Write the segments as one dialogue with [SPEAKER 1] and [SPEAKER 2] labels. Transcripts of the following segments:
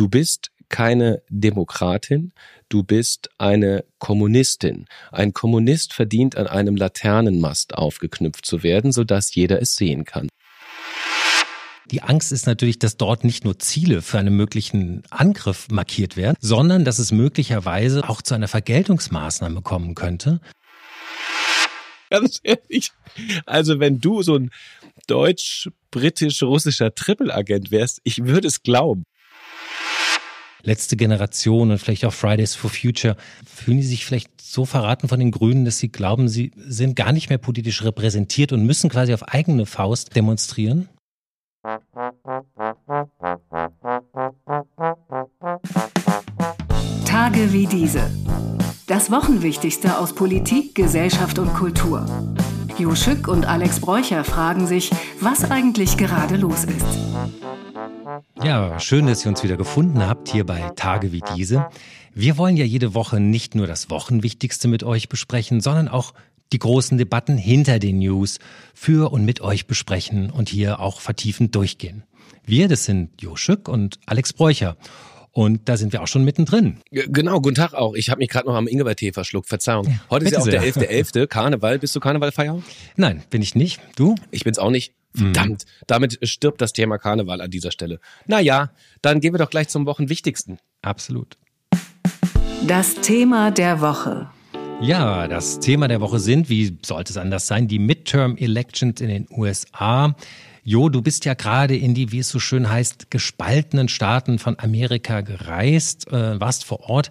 [SPEAKER 1] Du bist keine Demokratin, du bist eine Kommunistin. Ein Kommunist verdient an einem Laternenmast aufgeknüpft zu werden, sodass jeder es sehen kann.
[SPEAKER 2] Die Angst ist natürlich, dass dort nicht nur Ziele für einen möglichen Angriff markiert werden, sondern dass es möglicherweise auch zu einer Vergeltungsmaßnahme kommen könnte.
[SPEAKER 1] Ganz ehrlich, also wenn du so ein deutsch-britisch-russischer Triple-Agent wärst, ich würde es glauben.
[SPEAKER 2] Letzte Generation und vielleicht auch Fridays for Future, fühlen die sich vielleicht so verraten von den Grünen, dass sie glauben, sie sind gar nicht mehr politisch repräsentiert und müssen quasi auf eigene Faust demonstrieren?
[SPEAKER 3] Tage wie diese. Das Wochenwichtigste aus Politik, Gesellschaft und Kultur. Jo Schück und Alex Bräucher fragen sich, was eigentlich gerade los ist.
[SPEAKER 2] Ja, schön, dass ihr uns wieder gefunden habt hier bei Tage wie diese. Wir wollen ja jede Woche nicht nur das Wochenwichtigste mit euch besprechen, sondern auch die großen Debatten hinter den News für und mit euch besprechen und hier auch vertiefend durchgehen. Wir, das sind Jo Schück und Alex Bräucher. Und da sind wir auch schon mittendrin.
[SPEAKER 1] Genau, guten Tag auch. Ich habe mich gerade noch am Ingwertee verschluckt. Verzeihung. Heute ist ja auch der 11.11. .11. Karneval. Bist du Karnevalfeier?
[SPEAKER 2] Nein, bin ich nicht. Du?
[SPEAKER 1] Ich bin's auch nicht. Verdammt. Mhm. Damit stirbt das Thema Karneval an dieser Stelle. Naja, dann gehen wir doch gleich zum Wochenwichtigsten.
[SPEAKER 2] Absolut.
[SPEAKER 3] Das Thema der Woche.
[SPEAKER 2] Ja, das Thema der Woche sind, wie sollte es anders sein, die Midterm Elections in den USA. Jo, du bist ja gerade in die, wie es so schön heißt, gespaltenen Staaten von Amerika gereist, äh, warst vor Ort.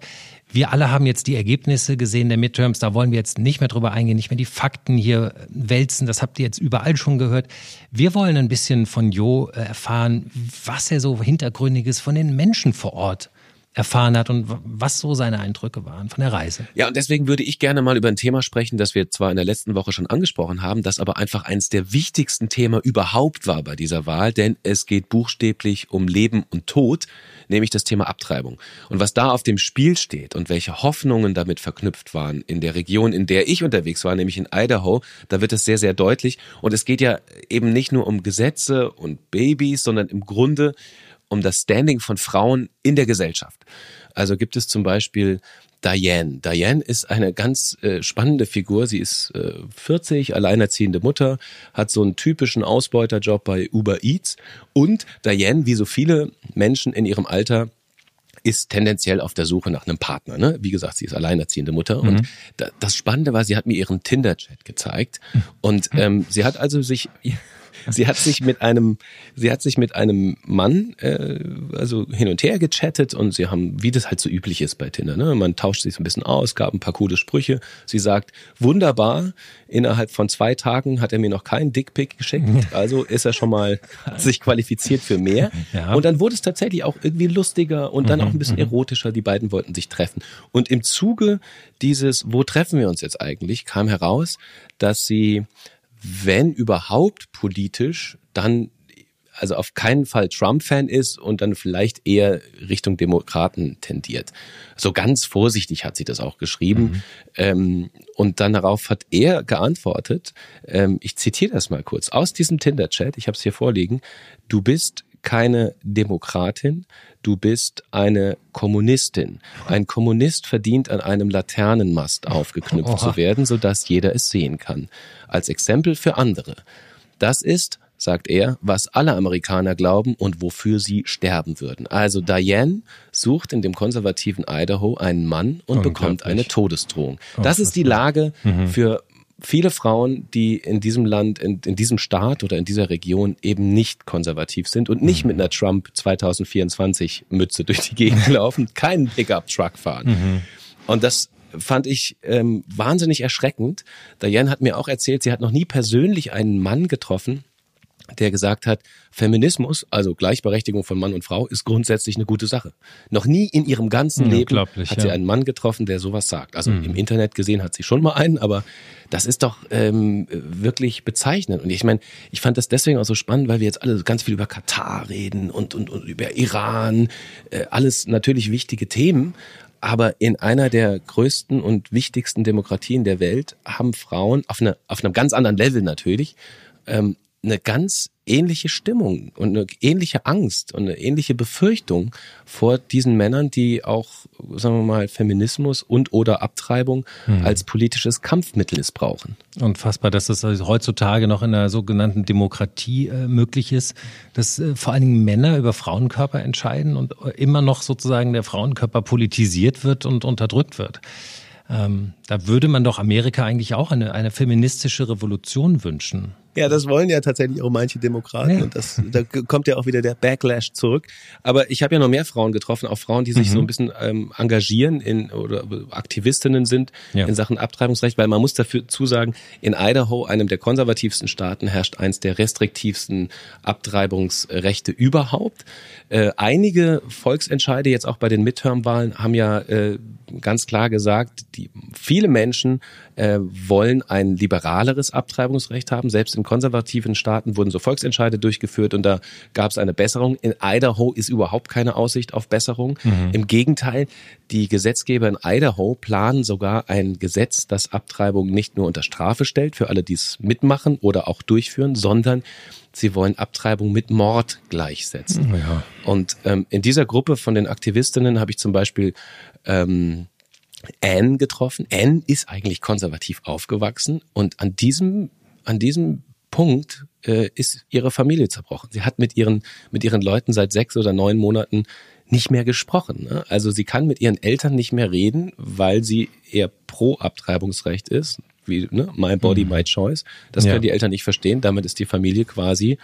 [SPEAKER 2] Wir alle haben jetzt die Ergebnisse gesehen der Midterms, da wollen wir jetzt nicht mehr drüber eingehen, nicht mehr die Fakten hier wälzen, das habt ihr jetzt überall schon gehört. Wir wollen ein bisschen von Jo äh, erfahren, was er so hintergründiges von den Menschen vor Ort erfahren hat und was so seine Eindrücke waren von der Reise.
[SPEAKER 1] Ja, und deswegen würde ich gerne mal über ein Thema sprechen, das wir zwar in der letzten Woche schon angesprochen haben, das aber einfach eines der wichtigsten Themen überhaupt war bei dieser Wahl, denn es geht buchstäblich um Leben und Tod, nämlich das Thema Abtreibung. Und was da auf dem Spiel steht und welche Hoffnungen damit verknüpft waren in der Region, in der ich unterwegs war, nämlich in Idaho, da wird es sehr, sehr deutlich. Und es geht ja eben nicht nur um Gesetze und Babys, sondern im Grunde um das Standing von Frauen in der Gesellschaft. Also gibt es zum Beispiel Diane. Diane ist eine ganz äh, spannende Figur. Sie ist äh, 40, alleinerziehende Mutter, hat so einen typischen Ausbeuterjob bei Uber Eats. Und Diane, wie so viele Menschen in ihrem Alter, ist tendenziell auf der Suche nach einem Partner. Ne? Wie gesagt, sie ist alleinerziehende Mutter. Mhm. Und da, das Spannende war, sie hat mir ihren Tinder-Chat gezeigt. Und ähm, sie hat also sich Sie hat sich mit einem, sie hat sich mit einem Mann äh, also hin und her gechattet und sie haben, wie das halt so üblich ist bei Tinder, ne? Man tauscht sich so ein bisschen aus, gab ein paar coole Sprüche. Sie sagt, wunderbar, innerhalb von zwei Tagen hat er mir noch keinen Dickpick geschickt, also ist er schon mal sich qualifiziert für mehr. Ja. Und dann wurde es tatsächlich auch irgendwie lustiger und dann auch ein bisschen mhm, mhm. erotischer. Die beiden wollten sich treffen. Und im Zuge dieses, wo treffen wir uns jetzt eigentlich, kam heraus, dass sie wenn überhaupt politisch, dann also auf keinen Fall Trump-Fan ist und dann vielleicht eher Richtung Demokraten tendiert. So ganz vorsichtig hat sie das auch geschrieben. Mhm. Ähm, und dann darauf hat er geantwortet, ähm, ich zitiere das mal kurz, aus diesem Tinder-Chat, ich habe es hier vorliegen, du bist keine Demokratin, du bist eine Kommunistin. Ein Kommunist verdient an einem Laternenmast aufgeknüpft Oha. zu werden, sodass jeder es sehen kann. Als Exempel für andere. Das ist, sagt er, was alle Amerikaner glauben und wofür sie sterben würden. Also Diane sucht in dem konservativen Idaho einen Mann und bekommt eine Todesdrohung. Das ist die Lage mhm. für viele Frauen, die in diesem Land, in, in diesem Staat oder in dieser Region eben nicht konservativ sind und nicht mhm. mit einer Trump 2024 Mütze durch die Gegend laufen, keinen Pickup-Truck fahren. Mhm. Und das fand ich ähm, wahnsinnig erschreckend. Diane hat mir auch erzählt, sie hat noch nie persönlich einen Mann getroffen, der gesagt hat, Feminismus, also Gleichberechtigung von Mann und Frau, ist grundsätzlich eine gute Sache. Noch nie in ihrem ganzen Leben hat sie einen Mann getroffen, der sowas sagt. Also mhm. im Internet gesehen hat sie schon mal einen, aber das ist doch ähm, wirklich bezeichnend. Und ich meine, ich fand das deswegen auch so spannend, weil wir jetzt alle ganz viel über Katar reden und, und, und über Iran, äh, alles natürlich wichtige Themen. Aber in einer der größten und wichtigsten Demokratien der Welt haben Frauen auf, eine, auf einem ganz anderen Level natürlich ähm, eine ganz ähnliche Stimmung und eine ähnliche Angst und eine ähnliche Befürchtung vor diesen Männern, die auch, sagen wir mal, Feminismus und oder Abtreibung hm. als politisches Kampfmittel missbrauchen.
[SPEAKER 2] Unfassbar, dass das also heutzutage noch in einer sogenannten Demokratie äh, möglich ist, dass äh, vor allen Dingen Männer über Frauenkörper entscheiden und äh, immer noch sozusagen der Frauenkörper politisiert wird und unterdrückt wird. Ähm, da würde man doch Amerika eigentlich auch eine, eine feministische Revolution wünschen.
[SPEAKER 1] Ja, das wollen ja tatsächlich auch manche Demokraten ja. und das, da kommt ja auch wieder der Backlash zurück. Aber ich habe ja noch mehr Frauen getroffen, auch Frauen, die sich mhm. so ein bisschen ähm, engagieren in oder Aktivistinnen sind ja. in Sachen Abtreibungsrecht, weil man muss dafür zusagen, in Idaho, einem der konservativsten Staaten, herrscht eins der restriktivsten Abtreibungsrechte überhaupt. Äh, einige Volksentscheide jetzt auch bei den Midterm-Wahlen haben ja äh, ganz klar gesagt, die viele Menschen äh, wollen ein liberaleres Abtreibungsrecht haben. Selbst in konservativen Staaten wurden so Volksentscheide durchgeführt und da gab es eine Besserung. In Idaho ist überhaupt keine Aussicht auf Besserung. Mhm. Im Gegenteil, die Gesetzgeber in Idaho planen sogar ein Gesetz, das Abtreibung nicht nur unter Strafe stellt für alle, die es mitmachen oder auch durchführen, sondern sie wollen Abtreibung mit Mord gleichsetzen. Ja. Und ähm, in dieser Gruppe von den Aktivistinnen habe ich zum Beispiel ähm, Anne getroffen. Anne ist eigentlich konservativ aufgewachsen und an diesem, an diesem Punkt äh, ist ihre Familie zerbrochen. Sie hat mit ihren, mit ihren Leuten seit sechs oder neun Monaten nicht mehr gesprochen. Ne? Also sie kann mit ihren Eltern nicht mehr reden, weil sie eher pro Abtreibungsrecht ist, wie ne? My Body, mhm. My Choice. Das ja. können die Eltern nicht verstehen. Damit ist die Familie quasi,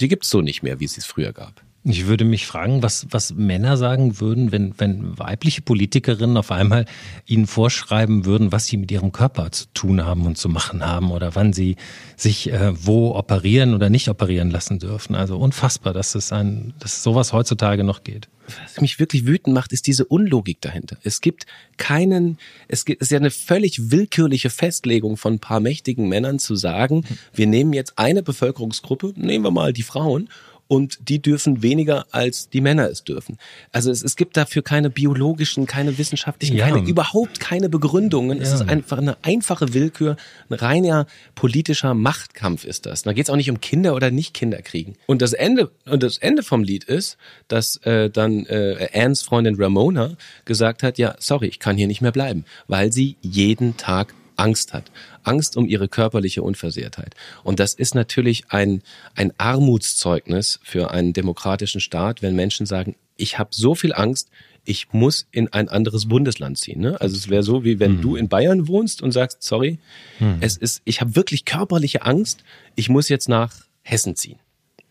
[SPEAKER 1] die gibt's so nicht mehr, wie es es früher gab.
[SPEAKER 2] Ich würde mich fragen, was, was Männer sagen würden, wenn, wenn weibliche Politikerinnen auf einmal ihnen vorschreiben würden, was sie mit ihrem Körper zu tun haben und zu machen haben oder wann sie sich äh, wo operieren oder nicht operieren lassen dürfen. Also unfassbar, dass es ein, dass sowas heutzutage noch geht.
[SPEAKER 1] Was mich wirklich wütend macht, ist diese Unlogik dahinter. Es gibt keinen, es gibt, es ist ja eine völlig willkürliche Festlegung von ein paar mächtigen Männern zu sagen, wir nehmen jetzt eine Bevölkerungsgruppe, nehmen wir mal die Frauen und die dürfen weniger als die Männer es dürfen. Also es, es gibt dafür keine biologischen, keine wissenschaftlichen, ja. keine, überhaupt keine Begründungen. Ja. Es ist einfach eine einfache Willkür, ein reiner politischer Machtkampf ist das. Da geht es auch nicht um Kinder oder nicht Kinder kriegen. Und das Ende und das Ende vom Lied ist, dass äh, dann äh, Anns Freundin Ramona gesagt hat, ja, sorry, ich kann hier nicht mehr bleiben, weil sie jeden Tag Angst hat. Angst um ihre körperliche Unversehrtheit. Und das ist natürlich ein, ein Armutszeugnis für einen demokratischen Staat, wenn Menschen sagen, ich habe so viel Angst, ich muss in ein anderes Bundesland ziehen. Ne? Also es wäre so, wie wenn mhm. du in Bayern wohnst und sagst, sorry, mhm. es ist, ich habe wirklich körperliche Angst, ich muss jetzt nach Hessen ziehen.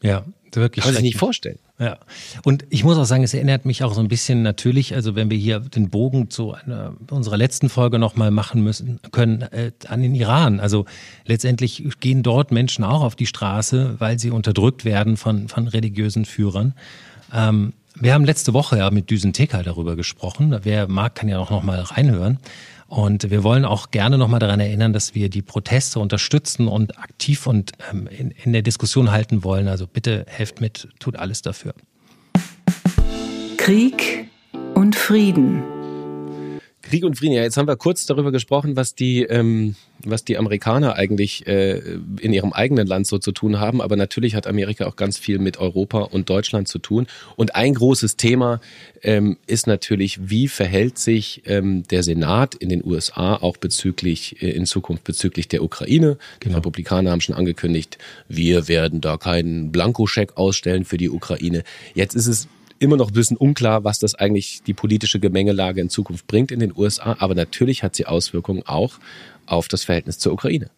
[SPEAKER 2] Ja, wirklich.
[SPEAKER 1] Kann man sich nicht vorstellen.
[SPEAKER 2] Ja. Und ich muss auch sagen, es erinnert mich auch so ein bisschen natürlich, also wenn wir hier den Bogen zu einer, unserer letzten Folge nochmal machen müssen, können, äh, an den Iran. Also letztendlich gehen dort Menschen auch auf die Straße, weil sie unterdrückt werden von, von religiösen Führern. Ähm, wir haben letzte Woche ja mit Düsen Tekal darüber gesprochen. Wer mag, kann ja auch nochmal reinhören. Und wir wollen auch gerne nochmal daran erinnern, dass wir die Proteste unterstützen und aktiv und ähm, in, in der Diskussion halten wollen. Also bitte helft mit, tut alles dafür.
[SPEAKER 3] Krieg und Frieden.
[SPEAKER 1] Krieg und Frieden. Ja, jetzt haben wir kurz darüber gesprochen, was die, ähm, was die Amerikaner eigentlich äh, in ihrem eigenen Land so zu tun haben. Aber natürlich hat Amerika auch ganz viel mit Europa und Deutschland zu tun. Und ein großes Thema ähm, ist natürlich, wie verhält sich ähm, der Senat in den USA auch bezüglich, äh, in Zukunft bezüglich der Ukraine. Die genau. Republikaner haben schon angekündigt, wir werden da keinen Blankoscheck ausstellen für die Ukraine. Jetzt ist es immer noch ein bisschen unklar, was das eigentlich die politische Gemengelage in Zukunft bringt in den USA. Aber natürlich hat sie Auswirkungen auch auf das Verhältnis zur Ukraine.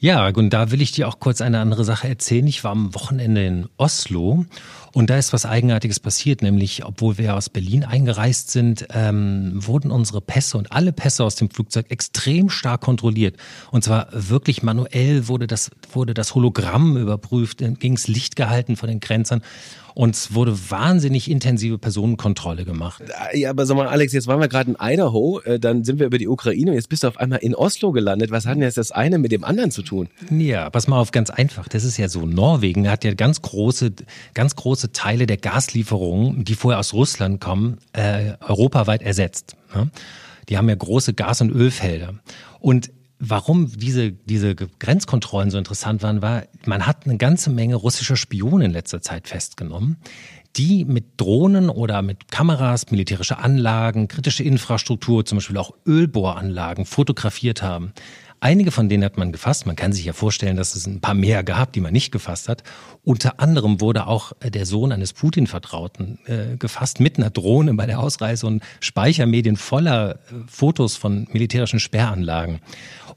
[SPEAKER 2] Ja, und da will ich dir auch kurz eine andere Sache erzählen. Ich war am Wochenende in Oslo und da ist was Eigenartiges passiert, nämlich obwohl wir aus Berlin eingereist sind, ähm, wurden unsere Pässe und alle Pässe aus dem Flugzeug extrem stark kontrolliert. Und zwar wirklich manuell wurde das, wurde das Hologramm überprüft, ging's Licht gehalten von den Grenzern. Und es wurde wahnsinnig intensive Personenkontrolle gemacht.
[SPEAKER 1] Ja, aber sag mal, Alex, jetzt waren wir gerade in Idaho, äh, dann sind wir über die Ukraine und jetzt bist du auf einmal in Oslo gelandet. Was hat denn jetzt das eine mit dem anderen zu tun?
[SPEAKER 2] Ja, pass mal auf, ganz einfach. Das ist ja so. Norwegen hat ja ganz große, ganz große Teile der Gaslieferungen, die vorher aus Russland kommen, äh, europaweit ersetzt. Ne? Die haben ja große Gas- und Ölfelder. Und warum diese, diese Grenzkontrollen so interessant waren, war, man hat eine ganze Menge russischer Spionen in letzter Zeit festgenommen, die mit Drohnen oder mit Kameras militärische Anlagen, kritische Infrastruktur, zum Beispiel auch Ölbohranlagen fotografiert haben. Einige von denen hat man gefasst. Man kann sich ja vorstellen, dass es ein paar mehr gab, die man nicht gefasst hat. Unter anderem wurde auch der Sohn eines Putin-Vertrauten äh, gefasst mit einer Drohne bei der Ausreise und Speichermedien voller äh, Fotos von militärischen Sperranlagen.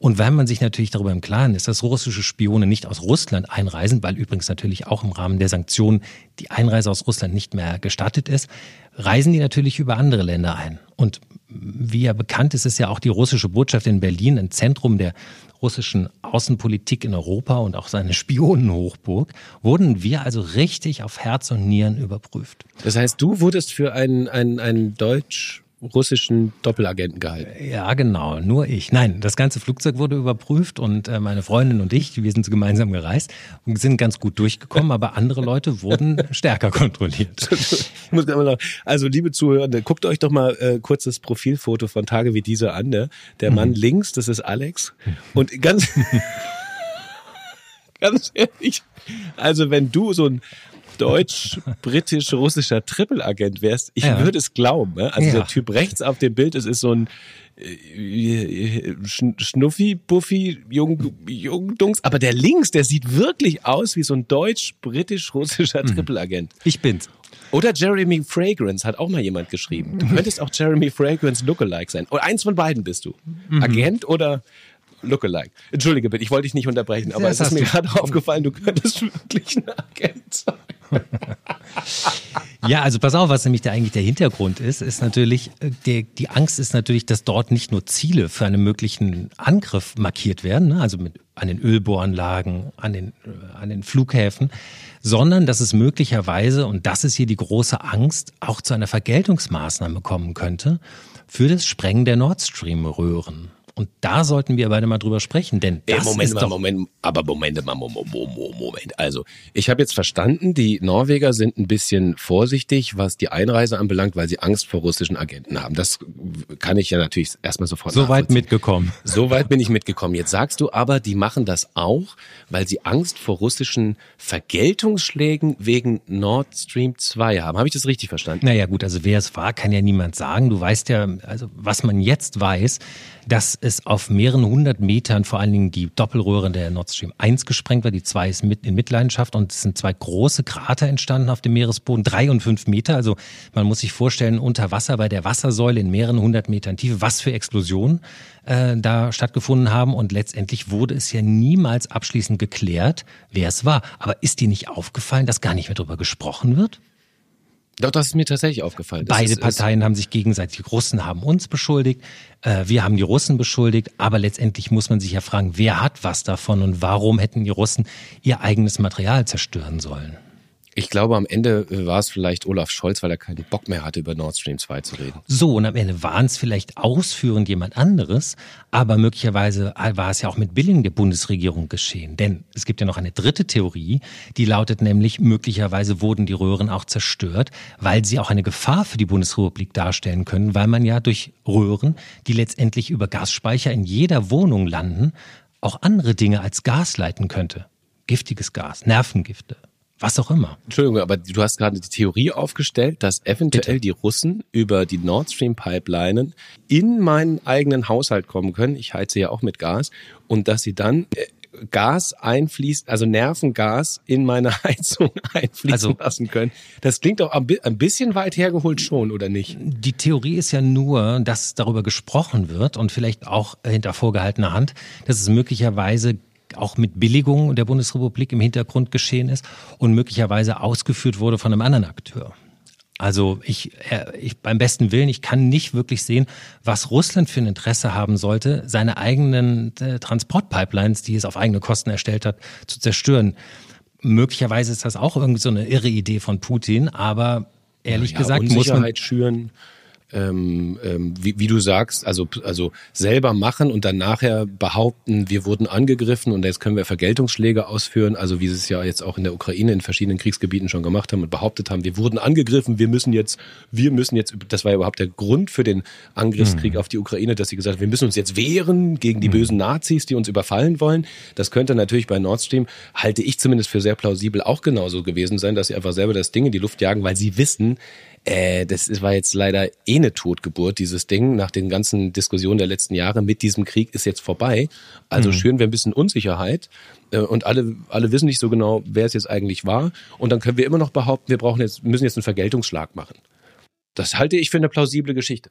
[SPEAKER 2] Und wenn man sich natürlich darüber im Klaren ist, dass russische Spione nicht aus Russland einreisen, weil übrigens natürlich auch im Rahmen der Sanktionen die Einreise aus Russland nicht mehr gestattet ist, reisen die natürlich über andere Länder ein. Und wie ja bekannt ist, ist ja auch die russische Botschaft in Berlin ein Zentrum der russischen Außenpolitik in Europa und auch seine Spionenhochburg, wurden wir also richtig auf Herz und Nieren überprüft.
[SPEAKER 1] Das heißt, du wurdest für einen, einen, einen Deutsch russischen Doppelagenten gehalten.
[SPEAKER 2] Ja, genau, nur ich. Nein, das ganze Flugzeug wurde überprüft und äh, meine Freundin und ich, wir sind gemeinsam gereist und sind ganz gut durchgekommen, aber andere Leute wurden stärker kontrolliert.
[SPEAKER 1] also liebe Zuhörende, guckt euch doch mal äh, kurz das Profilfoto von Tage wie diese an. Ne? Der Mann mhm. links, das ist Alex und ganz ganz ehrlich, also wenn du so ein deutsch-britisch-russischer Triple-Agent wärst, ich ja. würde es glauben. Ne? Also ja. der Typ rechts auf dem Bild, es ist so ein äh, Schnuffi, Buffy, Jung, Jungdungs, aber der links, der sieht wirklich aus wie so ein deutsch-britisch-russischer mhm. Triple-Agent.
[SPEAKER 2] Ich bin's.
[SPEAKER 1] Oder Jeremy Fragrance hat auch mal jemand geschrieben. Du könntest auch Jeremy Fragrance Lookalike sein. Oder eins von beiden bist du. Mhm. Agent oder Lookalike. Entschuldige bitte, ich wollte dich nicht unterbrechen, aber das es ist mir gerade aufgefallen, du könntest wirklich ein Agent sein.
[SPEAKER 2] ja, also pass auf, was nämlich da eigentlich der Hintergrund ist, ist natürlich, äh, die, die Angst ist natürlich, dass dort nicht nur Ziele für einen möglichen Angriff markiert werden, ne? also mit, an den Ölbohranlagen, an den, äh, an den Flughäfen, sondern dass es möglicherweise, und das ist hier die große Angst, auch zu einer Vergeltungsmaßnahme kommen könnte für das Sprengen der Nord Stream-Röhren. Und da sollten wir beide mal drüber sprechen, denn das
[SPEAKER 1] Moment
[SPEAKER 2] ist
[SPEAKER 1] mal,
[SPEAKER 2] doch
[SPEAKER 1] Moment, aber Moment mal, Moment, Moment. Also, ich habe jetzt verstanden, die Norweger sind ein bisschen vorsichtig, was die Einreise anbelangt, weil sie Angst vor russischen Agenten haben. Das kann ich ja natürlich erstmal sofort
[SPEAKER 2] So weit mitgekommen.
[SPEAKER 1] So weit bin ich mitgekommen. Jetzt sagst du aber, die machen das auch, weil sie Angst vor russischen Vergeltungsschlägen wegen Nord Stream 2 haben. Habe ich das richtig verstanden?
[SPEAKER 2] Naja, gut, also wer es war, kann ja niemand sagen. Du weißt ja, also was man jetzt weiß, dass es auf mehreren hundert Metern vor allen Dingen die Doppelröhre der Nord Stream 1 gesprengt war. Die 2 ist mit in Mitleidenschaft und es sind zwei große Krater entstanden auf dem Meeresboden, drei und fünf Meter. Also man muss sich vorstellen, unter Wasser bei der Wassersäule in mehreren hundert Metern Tiefe, was für Explosionen äh, da stattgefunden haben. Und letztendlich wurde es ja niemals abschließend geklärt, wer es war. Aber ist dir nicht aufgefallen, dass gar nicht mehr darüber gesprochen wird?
[SPEAKER 1] Doch, das ist mir tatsächlich aufgefallen.
[SPEAKER 2] Beide
[SPEAKER 1] ist,
[SPEAKER 2] Parteien haben sich gegenseitig, die Russen haben uns beschuldigt, äh, wir haben die Russen beschuldigt, aber letztendlich muss man sich ja fragen, wer hat was davon und warum hätten die Russen ihr eigenes Material zerstören sollen?
[SPEAKER 1] Ich glaube, am Ende war es vielleicht Olaf Scholz, weil er keinen Bock mehr hatte, über Nord Stream 2 zu reden.
[SPEAKER 2] So, und am Ende waren es vielleicht ausführend jemand anderes, aber möglicherweise war es ja auch mit Billing der Bundesregierung geschehen. Denn es gibt ja noch eine dritte Theorie, die lautet nämlich, möglicherweise wurden die Röhren auch zerstört, weil sie auch eine Gefahr für die Bundesrepublik darstellen können, weil man ja durch Röhren, die letztendlich über Gasspeicher in jeder Wohnung landen, auch andere Dinge als Gas leiten könnte. Giftiges Gas, Nervengifte, was auch immer.
[SPEAKER 1] Entschuldigung, aber du hast gerade die Theorie aufgestellt, dass eventuell Bitte? die Russen über die Nord Stream Pipelinen in meinen eigenen Haushalt kommen können. Ich heize ja auch mit Gas und dass sie dann äh, Gas einfließt, also Nervengas in meine Heizung einfließen also, lassen können. Das klingt doch ein bisschen weit hergeholt schon, oder nicht?
[SPEAKER 2] Die Theorie ist ja nur, dass darüber gesprochen wird und vielleicht auch hinter vorgehaltener Hand, dass es möglicherweise auch mit Billigung der Bundesrepublik im Hintergrund geschehen ist und möglicherweise ausgeführt wurde von einem anderen Akteur. Also ich, äh, ich beim besten Willen, ich kann nicht wirklich sehen, was Russland für ein Interesse haben sollte, seine eigenen äh, Transportpipelines, die es auf eigene Kosten erstellt hat, zu zerstören. Möglicherweise ist das auch irgendwie so eine irre Idee von Putin, aber ehrlich ja, gesagt
[SPEAKER 1] Unsicherheit muss man schüren ähm, ähm, wie, wie du sagst, also, also selber machen und dann nachher behaupten, wir wurden angegriffen und jetzt können wir Vergeltungsschläge ausführen, also wie sie es ja jetzt auch in der Ukraine in verschiedenen Kriegsgebieten schon gemacht haben und behauptet haben, wir wurden angegriffen, wir müssen jetzt, wir müssen jetzt, das war ja überhaupt der Grund für den Angriffskrieg mhm. auf die Ukraine, dass sie gesagt haben, wir müssen uns jetzt wehren gegen die mhm. bösen Nazis, die uns überfallen wollen. Das könnte natürlich bei Nord Stream, halte ich zumindest für sehr plausibel, auch genauso gewesen sein, dass sie einfach selber das Ding in die Luft jagen, weil sie wissen, äh, das war jetzt leider eh eine Totgeburt, dieses Ding. Nach den ganzen Diskussionen der letzten Jahre mit diesem Krieg ist jetzt vorbei. Also mhm. schüren wir ein bisschen Unsicherheit äh, und alle, alle wissen nicht so genau, wer es jetzt eigentlich war. Und dann können wir immer noch behaupten, wir brauchen jetzt, müssen jetzt einen Vergeltungsschlag machen. Das halte ich für eine plausible Geschichte.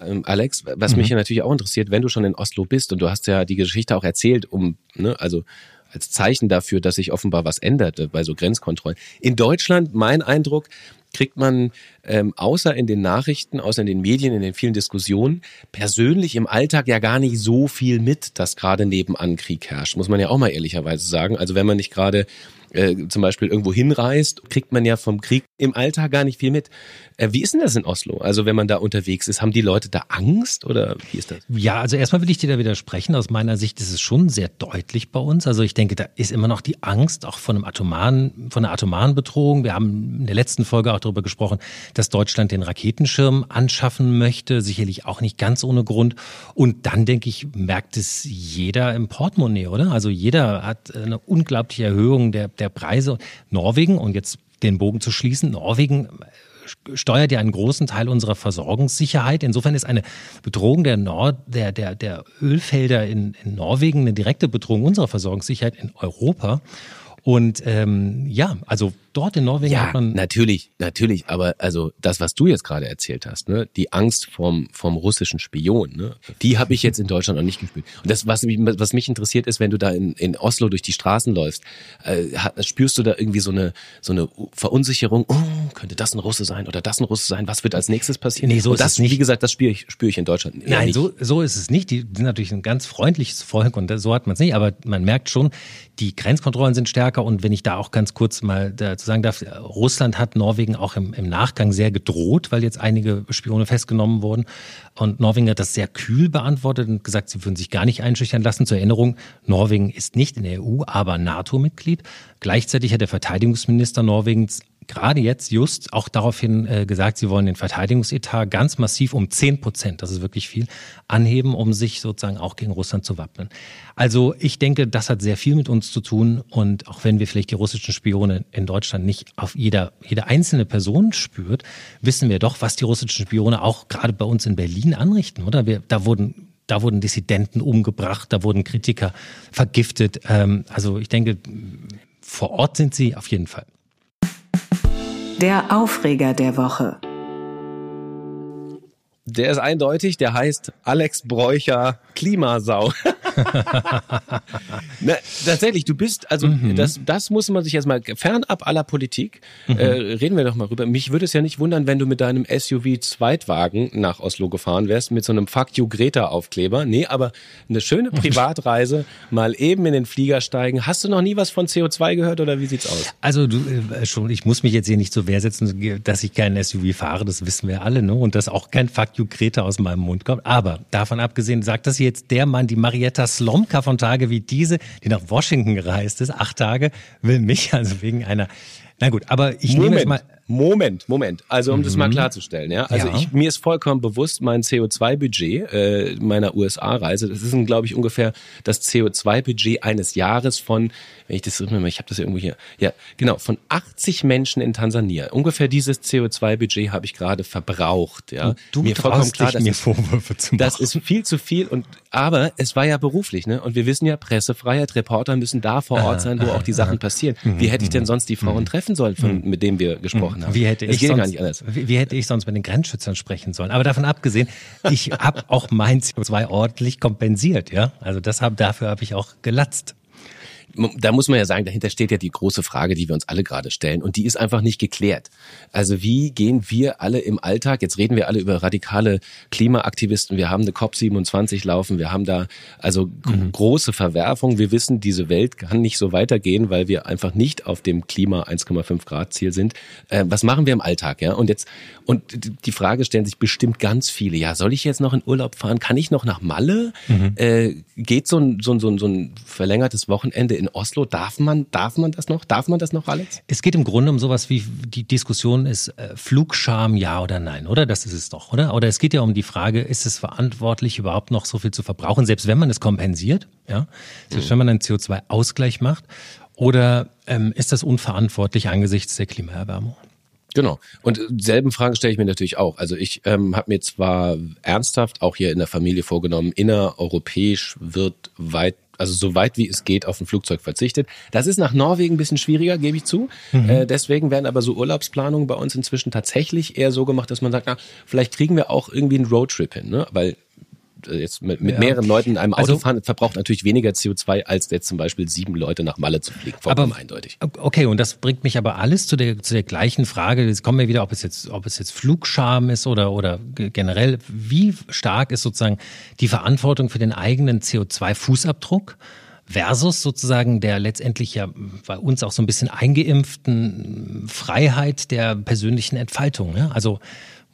[SPEAKER 1] Ähm, Alex, was mhm. mich ja natürlich auch interessiert, wenn du schon in Oslo bist und du hast ja die Geschichte auch erzählt, um, ne, also als Zeichen dafür, dass sich offenbar was änderte bei so Grenzkontrollen. In Deutschland, mein Eindruck, kriegt man ähm, außer in den Nachrichten, außer in den Medien, in den vielen Diskussionen, persönlich im Alltag ja gar nicht so viel mit, dass gerade nebenan Krieg herrscht, muss man ja auch mal ehrlicherweise sagen. Also wenn man nicht gerade äh, zum Beispiel irgendwo hinreist, kriegt man ja vom Krieg im Alltag gar nicht viel mit. Äh, wie ist denn das in Oslo? Also wenn man da unterwegs ist, haben die Leute da Angst oder wie ist das?
[SPEAKER 2] Ja, also erstmal will ich dir da widersprechen. Aus meiner Sicht ist es schon sehr deutlich bei uns. Also ich denke, da ist immer noch die Angst auch von einem atomaren, von einer atomaren Bedrohung. Wir haben in der letzten Folge auch darüber gesprochen, dass Deutschland den Raketenschirm anschaffen möchte. Sicherlich auch nicht ganz ohne Grund. Und dann denke ich, merkt es jeder im Portemonnaie, oder? Also jeder hat eine unglaubliche Erhöhung der, der Preise. Norwegen, und jetzt den Bogen zu schließen, Norwegen steuert ja einen großen Teil unserer Versorgungssicherheit. Insofern ist eine Bedrohung der, Nord, der, der, der Ölfelder in, in Norwegen eine direkte Bedrohung unserer Versorgungssicherheit in Europa. Und ähm, ja, also dort in Norwegen
[SPEAKER 1] ja,
[SPEAKER 2] hat man.
[SPEAKER 1] Natürlich, natürlich, aber also das, was du jetzt gerade erzählt hast, ne, die Angst vom, vom russischen Spion, ne, die habe ich jetzt in Deutschland noch nicht gespürt. Und das, was mich, was mich interessiert, ist, wenn du da in, in Oslo durch die Straßen läufst, äh, spürst du da irgendwie so eine, so eine Verunsicherung, oh, könnte das ein Russe sein oder das ein Russe sein, was wird als nächstes passieren?
[SPEAKER 2] Nee, so ist
[SPEAKER 1] das,
[SPEAKER 2] es nicht.
[SPEAKER 1] Wie gesagt, das spüre ich, spüre ich in Deutschland.
[SPEAKER 2] Nein,
[SPEAKER 1] nicht.
[SPEAKER 2] so, so ist es nicht. Die sind natürlich ein ganz freundliches Volk und so hat man es nicht, aber man merkt schon, die Grenzkontrollen sind stärker und wenn ich da auch ganz kurz mal dazu sagen darf, Russland hat Norwegen auch im, im Nachgang sehr gedroht, weil jetzt einige Spione festgenommen wurden. Und Norwegen hat das sehr kühl beantwortet und gesagt, sie würden sich gar nicht einschüchtern lassen. Zur Erinnerung, Norwegen ist nicht in der EU, aber NATO-Mitglied. Gleichzeitig hat der Verteidigungsminister Norwegens gerade jetzt just auch daraufhin äh, gesagt, sie wollen den Verteidigungsetat ganz massiv um 10 Prozent, das ist wirklich viel, anheben, um sich sozusagen auch gegen Russland zu wappnen. Also ich denke, das hat sehr viel mit uns zu tun und auch wenn wir vielleicht die russischen Spione in Deutschland nicht auf jeder, jede einzelne Person spürt, wissen wir doch, was die russischen Spione auch gerade bei uns in Berlin anrichten, oder? Wir, da wurden da wurden Dissidenten umgebracht, da wurden Kritiker vergiftet. Ähm, also ich denke, vor Ort sind sie auf jeden Fall.
[SPEAKER 3] Der Aufreger der Woche.
[SPEAKER 1] Der ist eindeutig, der heißt Alex Bräucher Klimasau. Na, tatsächlich, du bist, also mhm. das, das muss man sich erstmal fernab aller Politik, mhm. äh, reden wir doch mal rüber. Mich würde es ja nicht wundern, wenn du mit deinem SUV-Zweitwagen nach Oslo gefahren wärst, mit so einem Fuck you Greta-Aufkleber. Nee, aber eine schöne Privatreise, mal eben in den Flieger steigen. Hast du noch nie was von CO2 gehört oder wie sieht's aus?
[SPEAKER 2] Also du, äh, schon, ich muss mich jetzt hier nicht zur Wehr setzen, dass ich keinen SUV fahre, das wissen wir alle, ne? Und dass auch kein Fuck you Greta aus meinem Mund kommt. Aber davon abgesehen, sagt das jetzt der Mann, die Marietta Slomka von Tage wie diese, die nach Washington gereist ist, acht Tage, will mich also wegen einer na gut, aber ich
[SPEAKER 1] Moment,
[SPEAKER 2] nehme jetzt mal.
[SPEAKER 1] Moment, Moment. Also um mhm. das mal mhm. klarzustellen, ja. Also ja. ich mir ist vollkommen bewusst, mein CO2-Budget äh, meiner USA-Reise, das ist, glaube ich, ungefähr das CO2-Budget eines Jahres von, wenn ich das mal, ich habe das ja irgendwo hier, ja, genau, von 80 Menschen in Tansania. Ungefähr dieses CO2-Budget habe ich gerade verbraucht, ja.
[SPEAKER 2] Und du mir vollkommen klar, das, mir Vorwürfe zu machen.
[SPEAKER 1] das ist viel zu viel und aber es war ja beruflich, ne? Und wir wissen ja, Pressefreiheit, Reporter müssen da vor Ort sein, wo auch die Sachen passieren. Wie hätte ich denn sonst die Frauen treffen sollen, von, mit dem wir gesprochen haben?
[SPEAKER 2] Wie hätte ich sonst, wie, wie, hätte ich sonst mit den Grenzschützern sprechen sollen? Aber davon abgesehen, ich habe auch mein CO2 ordentlich kompensiert, ja. Also das hab, dafür habe ich auch gelatzt.
[SPEAKER 1] Da muss man ja sagen, dahinter steht ja die große Frage, die wir uns alle gerade stellen. Und die ist einfach nicht geklärt. Also wie gehen wir alle im Alltag, jetzt reden wir alle über radikale Klimaaktivisten, wir haben eine COP27 laufen, wir haben da also mhm. große Verwerfungen. Wir wissen, diese Welt kann nicht so weitergehen, weil wir einfach nicht auf dem Klima 1,5 Grad Ziel sind. Äh, was machen wir im Alltag? Ja? Und jetzt, und die Frage stellen sich bestimmt ganz viele. Ja, soll ich jetzt noch in Urlaub fahren? Kann ich noch nach Malle? Mhm. Äh, geht so ein, so, ein, so, ein, so ein verlängertes Wochenende in Oslo? Darf man, darf man das noch? Darf man das noch, Alex?
[SPEAKER 2] Es geht im Grunde um sowas wie, die Diskussion ist äh, Flugscham, ja oder nein, oder? Das ist es doch, oder? Oder es geht ja um die Frage, ist es verantwortlich, überhaupt noch so viel zu verbrauchen, selbst wenn man es kompensiert, ja? Selbst mhm. wenn man einen CO2-Ausgleich macht? Oder ähm, ist das unverantwortlich angesichts der Klimaerwärmung?
[SPEAKER 1] Genau. Und selben Fragen stelle ich mir natürlich auch. Also ich ähm, habe mir zwar ernsthaft auch hier in der Familie vorgenommen, innereuropäisch wird weit also so weit wie es geht auf ein Flugzeug verzichtet. Das ist nach Norwegen ein bisschen schwieriger, gebe ich zu. Mhm. Äh, deswegen werden aber so Urlaubsplanungen bei uns inzwischen tatsächlich eher so gemacht, dass man sagt, na, vielleicht kriegen wir auch irgendwie einen Roadtrip hin, ne? Weil jetzt mit, mit ja. mehreren Leuten in einem Auto also, fahren, verbraucht natürlich weniger CO2, als jetzt zum Beispiel sieben Leute nach Malle zu fliegen.
[SPEAKER 2] Vollkommen aber, eindeutig. Okay, und das bringt mich aber alles zu der, zu der gleichen Frage. Jetzt kommen wir wieder, ob es jetzt, ob es jetzt Flugscham ist oder, oder generell. Wie stark ist sozusagen die Verantwortung für den eigenen CO2-Fußabdruck? Versus sozusagen der letztendlich ja bei uns auch so ein bisschen eingeimpften Freiheit der persönlichen Entfaltung. Ne? Also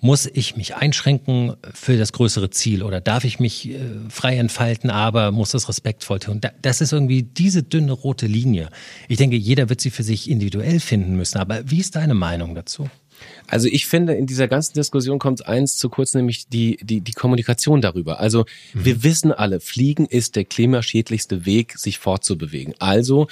[SPEAKER 2] muss ich mich einschränken für das größere Ziel oder darf ich mich äh, frei entfalten, aber muss das respektvoll tun? Das ist irgendwie diese dünne rote Linie. Ich denke, jeder wird sie für sich individuell finden müssen. Aber wie ist deine Meinung dazu?
[SPEAKER 1] Also ich finde, in dieser ganzen Diskussion kommt eins zu kurz, nämlich die, die, die Kommunikation darüber. Also mhm. wir wissen alle, Fliegen ist der klimaschädlichste Weg, sich fortzubewegen. Also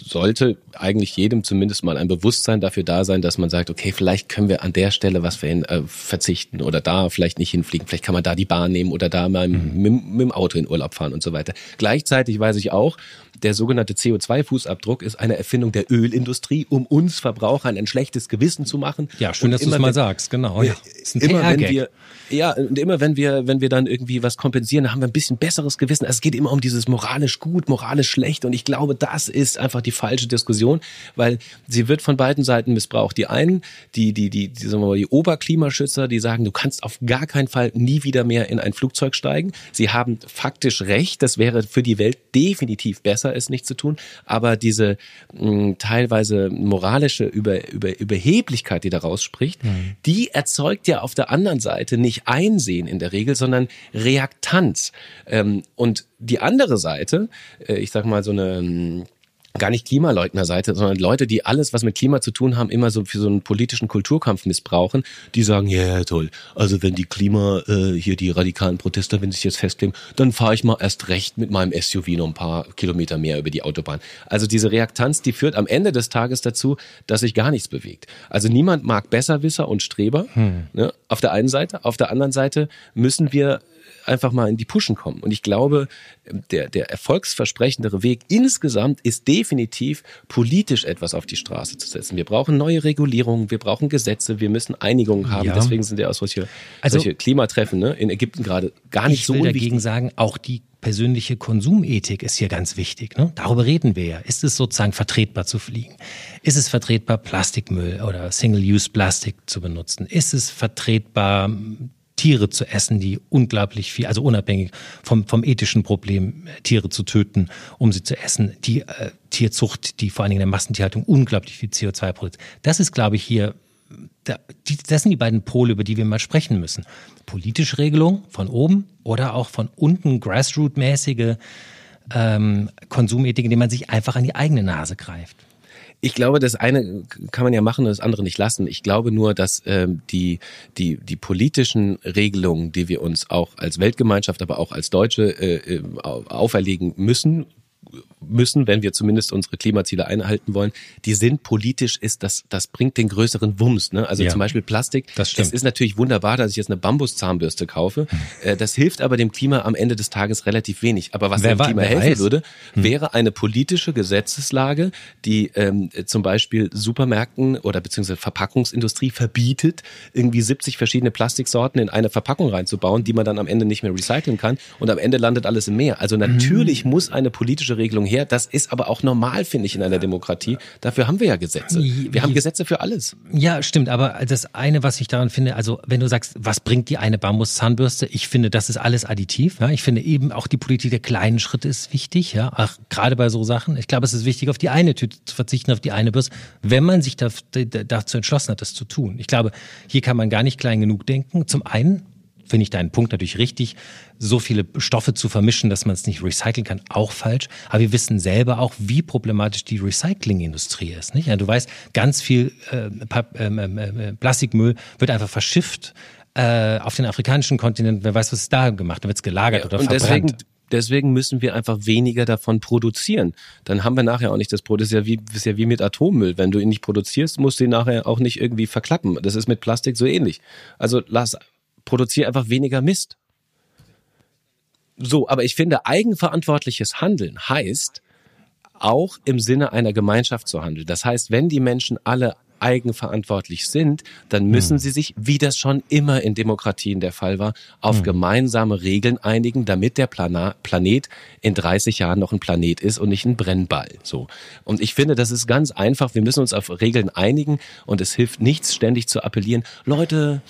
[SPEAKER 1] sollte eigentlich jedem zumindest mal ein Bewusstsein dafür da sein, dass man sagt, okay, vielleicht können wir an der Stelle was für ihn, äh, verzichten oder da vielleicht nicht hinfliegen, vielleicht kann man da die Bahn nehmen oder da mal mhm. mit, mit dem Auto in Urlaub fahren und so weiter. Gleichzeitig weiß ich auch, der sogenannte CO2-Fußabdruck ist eine Erfindung der Ölindustrie, um uns Verbrauchern ein schlechtes Gewissen zu machen.
[SPEAKER 2] Ja, schön, und dass du es mal sagst, genau. Ja.
[SPEAKER 1] Immer wenn wir, ja, und immer wenn wir, wenn wir dann irgendwie was kompensieren, haben wir ein bisschen besseres Gewissen. Es geht immer um dieses moralisch gut, moralisch schlecht. Und ich glaube, das ist einfach die falsche Diskussion, weil sie wird von beiden Seiten missbraucht. Die einen, die, die, die, die, sagen wir mal, die Oberklimaschützer, die sagen, du kannst auf gar keinen Fall nie wieder mehr in ein Flugzeug steigen. Sie haben faktisch recht. Das wäre für die Welt definitiv besser, es nicht zu tun. Aber diese mh, teilweise moralische Über, Über, Überheblichkeit, die daraus spricht, mhm. die erzeugt ja auf der anderen Seite nicht Einsehen in der Regel, sondern Reaktanz. Ähm, und die andere Seite, äh, ich sag mal so eine gar nicht Klimaleugner-Seite, sondern Leute, die alles, was mit Klima zu tun haben, immer so für so einen politischen Kulturkampf missbrauchen, die sagen, ja, yeah, toll, also wenn die Klima, äh, hier die radikalen Protester, wenn sie sich jetzt festkleben, dann fahre ich mal erst recht mit meinem SUV noch ein paar Kilometer mehr über die Autobahn. Also diese Reaktanz, die führt am Ende des Tages dazu, dass sich gar nichts bewegt. Also niemand mag Besserwisser und Streber, hm. ne, auf der einen Seite. Auf der anderen Seite müssen wir einfach mal in die Puschen kommen. Und ich glaube, der, der erfolgsversprechendere Weg insgesamt ist definitiv politisch etwas auf die Straße zu setzen. Wir brauchen neue Regulierungen, wir brauchen Gesetze, wir müssen Einigungen haben. Ja. Deswegen sind ja auch solche, also, solche Klimatreffen ne, in Ägypten gerade gar nicht so
[SPEAKER 2] Ich will dagegen sagen, auch die persönliche Konsumethik ist hier ganz wichtig. Ne? Darüber reden wir ja. Ist es sozusagen vertretbar zu fliegen? Ist es vertretbar, Plastikmüll oder Single-Use-Plastik zu benutzen? Ist es vertretbar, Tiere zu essen, die unglaublich viel, also unabhängig vom, vom ethischen Problem, äh, Tiere zu töten, um sie zu essen, die äh, Tierzucht, die vor allen Dingen in der Massentierhaltung unglaublich viel CO2 produziert. Das ist, glaube ich, hier, da, die, das sind die beiden Pole, über die wir mal sprechen müssen. Politische Regelung von oben oder auch von unten Grassroot-mäßige ähm, Konsumethik, indem man sich einfach an die eigene Nase greift.
[SPEAKER 1] Ich glaube, das eine kann man ja machen und das andere nicht lassen. Ich glaube nur, dass ähm, die, die, die politischen Regelungen, die wir uns auch als Weltgemeinschaft, aber auch als Deutsche äh, äh auferlegen müssen, müssen, wenn wir zumindest unsere Klimaziele einhalten wollen, die sind politisch, ist das, das bringt den größeren Wumms. Ne? Also ja, zum Beispiel Plastik. Das stimmt. Es ist natürlich wunderbar, dass ich jetzt eine Bambuszahnbürste kaufe. Hm. Das hilft aber dem Klima am Ende des Tages relativ wenig. Aber was wer dem Klima helfen weiß. würde, hm. wäre eine politische Gesetzeslage, die ähm, zum Beispiel Supermärkten oder beziehungsweise Verpackungsindustrie verbietet, irgendwie 70 verschiedene Plastiksorten in eine Verpackung reinzubauen, die man dann am Ende nicht mehr recyceln kann und am Ende landet alles im Meer. Also natürlich hm. muss eine politische Regelung her. Das ist aber auch normal, finde ich, in einer Demokratie. Dafür haben wir ja Gesetze. Wir haben Gesetze für alles.
[SPEAKER 2] Ja, stimmt. Aber das eine, was ich daran finde, also wenn du sagst, was bringt die eine Bambuszahnbürste? Ich finde, das ist alles additiv. Ja? Ich finde eben auch die Politik der kleinen Schritte ist wichtig. Ja, Ach, gerade bei so Sachen. Ich glaube, es ist wichtig, auf die eine Tüte zu verzichten, auf die eine Bürste, wenn man sich dazu entschlossen hat, das zu tun. Ich glaube, hier kann man gar nicht klein genug denken. Zum einen finde ich deinen Punkt natürlich richtig, so viele Stoffe zu vermischen, dass man es nicht recyceln kann, auch falsch. Aber wir wissen selber auch, wie problematisch die Recyclingindustrie ist. Nicht? Ja, du weißt, ganz viel äh, ähm, ähm, äh, Plastikmüll wird einfach verschifft äh, auf den afrikanischen Kontinent. Wer weiß, was ist da gemacht? Da wird es gelagert ja, oder und verbrannt.
[SPEAKER 1] Deswegen deswegen müssen wir einfach weniger davon produzieren. Dann haben wir nachher auch nicht das Produkt. Das ist ja wie, ist ja wie mit Atommüll. Wenn du ihn nicht produzierst, musst du ihn nachher auch nicht irgendwie verklappen. Das ist mit Plastik so ähnlich. Also lass produziere einfach weniger Mist. So, aber ich finde, eigenverantwortliches Handeln heißt, auch im Sinne einer Gemeinschaft zu handeln. Das heißt, wenn die Menschen alle eigenverantwortlich sind, dann müssen hm. sie sich, wie das schon immer in Demokratien der Fall war, auf hm. gemeinsame Regeln einigen, damit der Plana Planet in 30 Jahren noch ein Planet ist und nicht ein Brennball. So. Und ich finde, das ist ganz einfach. Wir müssen uns auf Regeln einigen und es hilft nichts, ständig zu appellieren. Leute,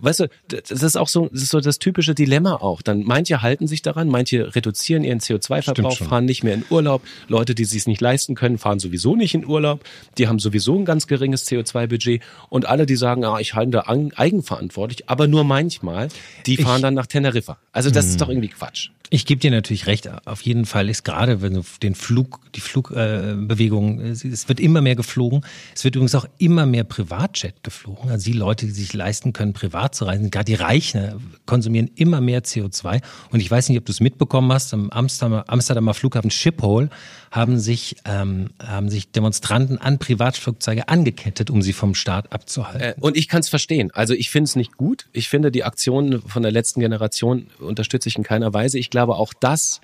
[SPEAKER 1] weißt du, das ist auch so, das ist so das typische Dilemma auch. Dann manche halten sich daran, manche reduzieren ihren CO2-Verbrauch, fahren nicht mehr in Urlaub. Leute, die sich nicht leisten können, fahren sowieso nicht in Urlaub. Die haben sowieso ein ganz geringes CO2-Budget. Und alle, die sagen, ah, ich halte da eigenverantwortlich, aber nur manchmal, die fahren ich, dann nach Teneriffa. Also das ist hm. doch irgendwie Quatsch.
[SPEAKER 2] Ich gebe dir natürlich recht. Auf jeden Fall ist gerade, wenn du den Flug, die Flugbewegung, äh, es wird immer mehr geflogen. Es wird übrigens auch immer mehr Privatjet geflogen. Also die Leute, die sich leisten können, privat zu reisen, gerade die Reichen, konsumieren immer mehr CO2. Und ich weiß nicht, ob du es mitbekommen hast, am Amsterdamer, Amsterdamer Flughafen Schiphol haben sich, ähm, haben sich Demonstranten an Privatflugzeuge angekettet, um sie vom Staat abzuhalten. Äh,
[SPEAKER 1] und ich kann es verstehen. Also ich finde es nicht gut. Ich finde die Aktionen von der letzten Generation unterstütze ich in keiner Weise. Ich glaube auch das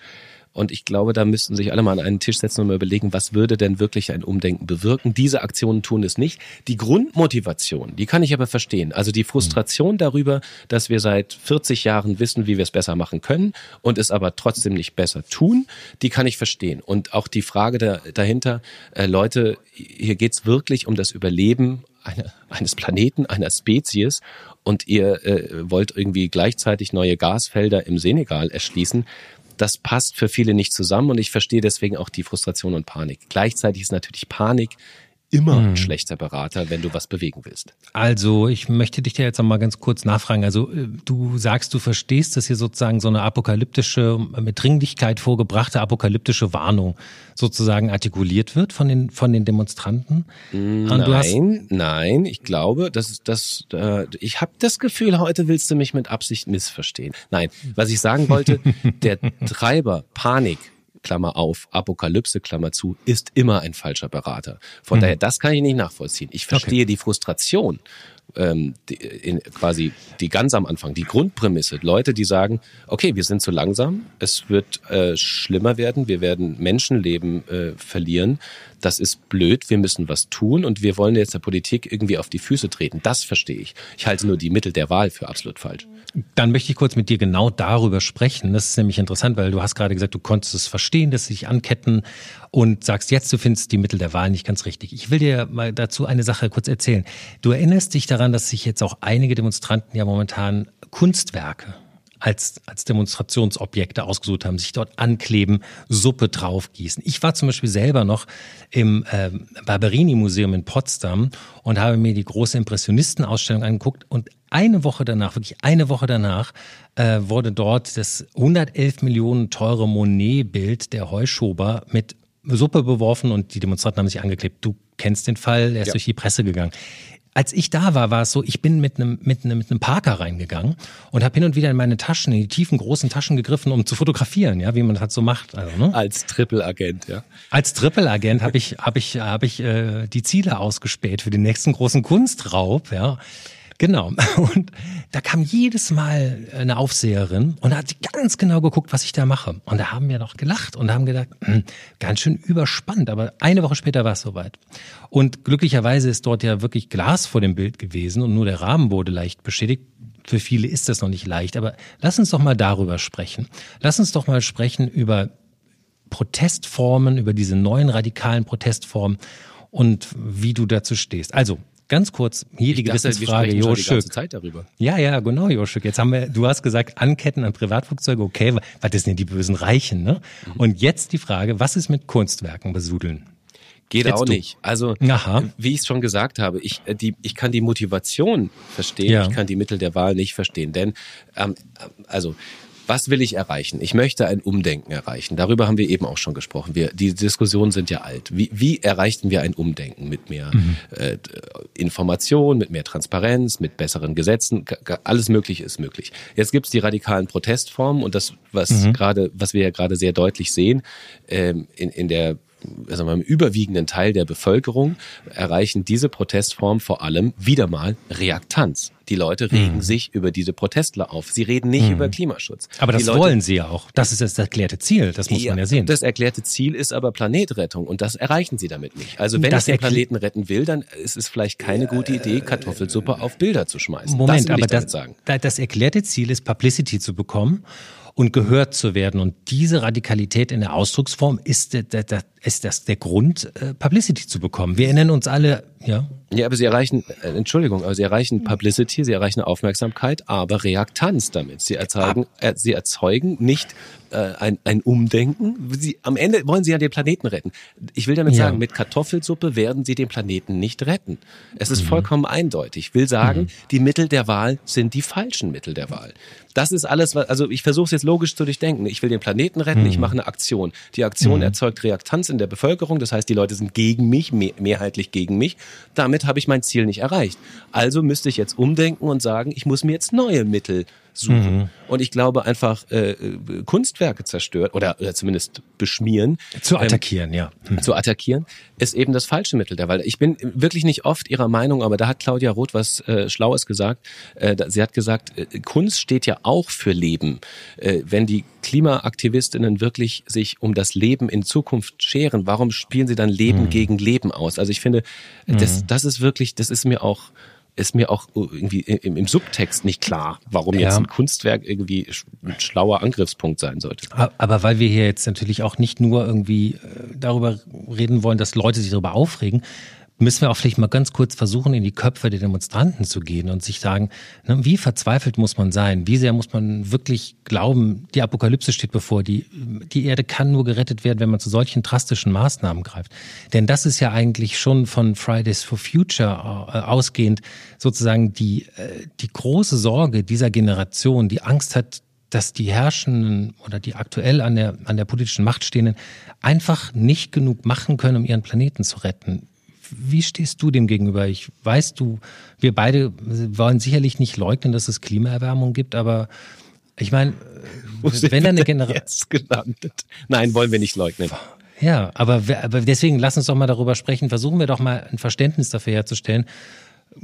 [SPEAKER 1] und ich glaube, da müssten sich alle mal an einen Tisch setzen und mal überlegen, was würde denn wirklich ein Umdenken bewirken. Diese Aktionen tun es nicht. Die Grundmotivation, die kann ich aber verstehen. Also die Frustration darüber, dass wir seit 40 Jahren wissen, wie wir es besser machen können und es aber trotzdem nicht besser tun, die kann ich verstehen. Und auch die Frage da, dahinter, äh, Leute, hier geht's wirklich um das Überleben eine, eines Planeten, einer Spezies und ihr äh, wollt irgendwie gleichzeitig neue Gasfelder im Senegal erschließen das passt für viele nicht zusammen und ich verstehe deswegen auch die Frustration und Panik. Gleichzeitig ist natürlich Panik immer ein mhm. schlechter Berater, wenn du was bewegen willst.
[SPEAKER 2] Also, ich möchte dich da jetzt noch mal ganz kurz nachfragen. Also, äh, du sagst, du verstehst, dass hier sozusagen so eine apokalyptische, mit Dringlichkeit vorgebrachte apokalyptische Warnung sozusagen artikuliert wird von den, von den Demonstranten?
[SPEAKER 1] Nein, nein, ich glaube, dass das, äh, ich habe das Gefühl, heute willst du mich mit Absicht missverstehen. Nein, was ich sagen wollte, der Treiber, Panik, Klammer auf, Apokalypse, Klammer zu, ist immer ein falscher Berater. Von mhm. daher, das kann ich nicht nachvollziehen. Ich verstehe okay. die Frustration, ähm, die, in, quasi die ganz am Anfang, die Grundprämisse. Leute, die sagen, okay, wir sind zu langsam, es wird äh, schlimmer werden, wir werden Menschenleben äh, verlieren, das ist blöd, wir müssen was tun und wir wollen jetzt der Politik irgendwie auf die Füße treten. Das verstehe ich. Ich halte nur die Mittel der Wahl für absolut falsch.
[SPEAKER 2] Dann möchte ich kurz mit dir genau darüber sprechen. Das ist nämlich interessant, weil du hast gerade gesagt, du konntest es verstehen, dass sie sich anketten und sagst jetzt, du findest die Mittel der Wahl nicht ganz richtig. Ich will dir mal dazu eine Sache kurz erzählen. Du erinnerst dich daran, dass sich jetzt auch einige Demonstranten ja momentan Kunstwerke als, als Demonstrationsobjekte ausgesucht haben, sich dort ankleben, Suppe draufgießen. Ich war zum Beispiel selber noch im äh, Barberini-Museum in Potsdam und habe mir die große Impressionistenausstellung angeguckt und eine Woche danach, wirklich eine Woche danach, äh, wurde dort das 111 Millionen teure Monet-Bild der Heuschober mit Suppe beworfen und die Demonstranten haben sich angeklebt. Du kennst den Fall, er ist ja. durch die Presse gegangen als ich da war, war es so, ich bin mit einem mit einem, mit einem Parker reingegangen und habe hin und wieder in meine Taschen, in die tiefen großen Taschen gegriffen, um zu fotografieren, ja, wie man das halt so macht. Also,
[SPEAKER 1] ne? Als Triple-Agent, ja.
[SPEAKER 2] Als Triple-Agent habe ich habe ich habe ich äh, die Ziele ausgespäht für den nächsten großen Kunstraub, ja. Genau. Und da kam jedes Mal eine Aufseherin und hat ganz genau geguckt, was ich da mache. Und da haben wir noch gelacht und haben gedacht, hm, ganz schön überspannt. Aber eine Woche später war es soweit. Und glücklicherweise ist dort ja wirklich Glas vor dem Bild gewesen und nur der Rahmen wurde leicht beschädigt. Für viele ist das noch nicht leicht. Aber lass uns doch mal darüber sprechen. Lass uns doch mal sprechen über Protestformen, über diese neuen radikalen Protestformen und wie du dazu stehst. Also Ganz kurz, hier die Gewissensfrage,
[SPEAKER 1] Joschuk. Zeit darüber.
[SPEAKER 2] Ja, ja, genau, Joschuk. Jetzt haben wir, du hast gesagt, Anketten an Privatflugzeuge, okay, was ist denn die bösen Reichen, ne? Mhm. Und jetzt die Frage, was ist mit Kunstwerken besudeln?
[SPEAKER 1] Geht jetzt auch du. nicht. Also, Aha. wie ich es schon gesagt habe, ich, äh, die, ich kann die Motivation verstehen, ja. ich kann die Mittel der Wahl nicht verstehen. Denn, ähm, also, was will ich erreichen? Ich möchte ein Umdenken erreichen. Darüber haben wir eben auch schon gesprochen. Wir, die Diskussionen sind ja alt. Wie, wie erreichten wir ein Umdenken mit mehr mhm. äh, Information, mit mehr Transparenz, mit besseren Gesetzen? Alles Mögliche ist möglich. Jetzt gibt's die radikalen Protestformen und das, was mhm. gerade, was wir ja gerade sehr deutlich sehen, ähm, in, in der also im überwiegenden Teil der Bevölkerung erreichen diese Protestformen vor allem wieder mal Reaktanz. Die Leute regen mhm. sich über diese Protestler auf. Sie reden nicht mhm. über Klimaschutz.
[SPEAKER 2] Aber das
[SPEAKER 1] Leute,
[SPEAKER 2] wollen sie ja auch. Das ist das erklärte Ziel. Das muss ja, man ja sehen.
[SPEAKER 1] Das erklärte Ziel ist aber Planetrettung und das erreichen sie damit nicht. Also wenn das ich den Planeten retten will, dann ist es vielleicht keine gute Idee, Kartoffelsuppe auf Bilder zu schmeißen.
[SPEAKER 2] Moment, das aber das, das erklärte Ziel ist, Publicity zu bekommen und gehört zu werden. Und diese Radikalität in der Ausdrucksform ist, ist das der Grund, äh, Publicity zu bekommen. Wir erinnern uns alle, ja.
[SPEAKER 1] Ja, aber sie erreichen, äh, Entschuldigung, aber sie erreichen Publicity, sie erreichen Aufmerksamkeit, aber Reaktanz damit. Sie erzeugen, äh, sie erzeugen nicht äh, ein, ein Umdenken. Sie, am Ende wollen sie ja den Planeten retten. Ich will damit ja. sagen, mit Kartoffelsuppe werden sie den Planeten nicht retten. Es ist mhm. vollkommen eindeutig. Ich will sagen, mhm. die Mittel der Wahl sind die falschen Mittel der Wahl. Das ist alles, was, also ich versuche es jetzt logisch zu durchdenken. Ich will den Planeten retten, mhm. ich mache eine Aktion. Die Aktion mhm. erzeugt Reaktanz in der Bevölkerung, das heißt, die Leute sind gegen mich, mehrheitlich gegen mich. Damit habe ich mein Ziel nicht erreicht. Also müsste ich jetzt umdenken und sagen, ich muss mir jetzt neue Mittel suchen. Mhm. Und ich glaube einfach äh, Kunstwerke zerstört oder, oder zumindest beschmieren.
[SPEAKER 2] Zu ähm, attackieren, ähm, ja.
[SPEAKER 1] Mhm. Zu attackieren ist eben das falsche Mittel der Wahl. Ich bin wirklich nicht oft ihrer Meinung, aber da hat Claudia Roth was äh, Schlaues gesagt. Äh, sie hat gesagt, äh, Kunst steht ja auch für Leben. Äh, wenn die Klimaaktivistinnen wirklich sich um das Leben in Zukunft scheren, warum spielen sie dann Leben mhm. gegen Leben aus? Also ich finde, das, mhm. das ist wirklich, das ist mir auch ist mir auch irgendwie im, im Subtext nicht klar, warum ja. jetzt ein Kunstwerk irgendwie ein schlauer Angriffspunkt sein sollte.
[SPEAKER 2] Aber weil wir hier jetzt natürlich auch nicht nur irgendwie äh, darüber reden wollen, dass Leute sich darüber aufregen, müssen wir auch vielleicht mal ganz kurz versuchen, in die Köpfe der Demonstranten zu gehen und sich sagen, ne, wie verzweifelt muss man sein? Wie sehr muss man wirklich glauben, die Apokalypse steht bevor, die, die Erde kann nur gerettet werden, wenn man zu solchen drastischen Maßnahmen greift. Denn das ist ja eigentlich schon von Fridays for Future äh, ausgehend sozusagen die, äh, die große Sorge dieser Generation, die Angst hat, dass die Herrschenden oder die aktuell an der, an der politischen Macht stehenden einfach nicht genug machen können, um ihren Planeten zu retten. Wie stehst du dem gegenüber? Ich weiß, du, wir beide wollen sicherlich nicht leugnen, dass es Klimaerwärmung gibt, aber ich meine,
[SPEAKER 1] wenn da eine Generation Nein, wollen wir nicht leugnen.
[SPEAKER 2] Ja, aber, aber deswegen lass uns doch mal darüber sprechen. Versuchen wir doch mal ein Verständnis dafür herzustellen.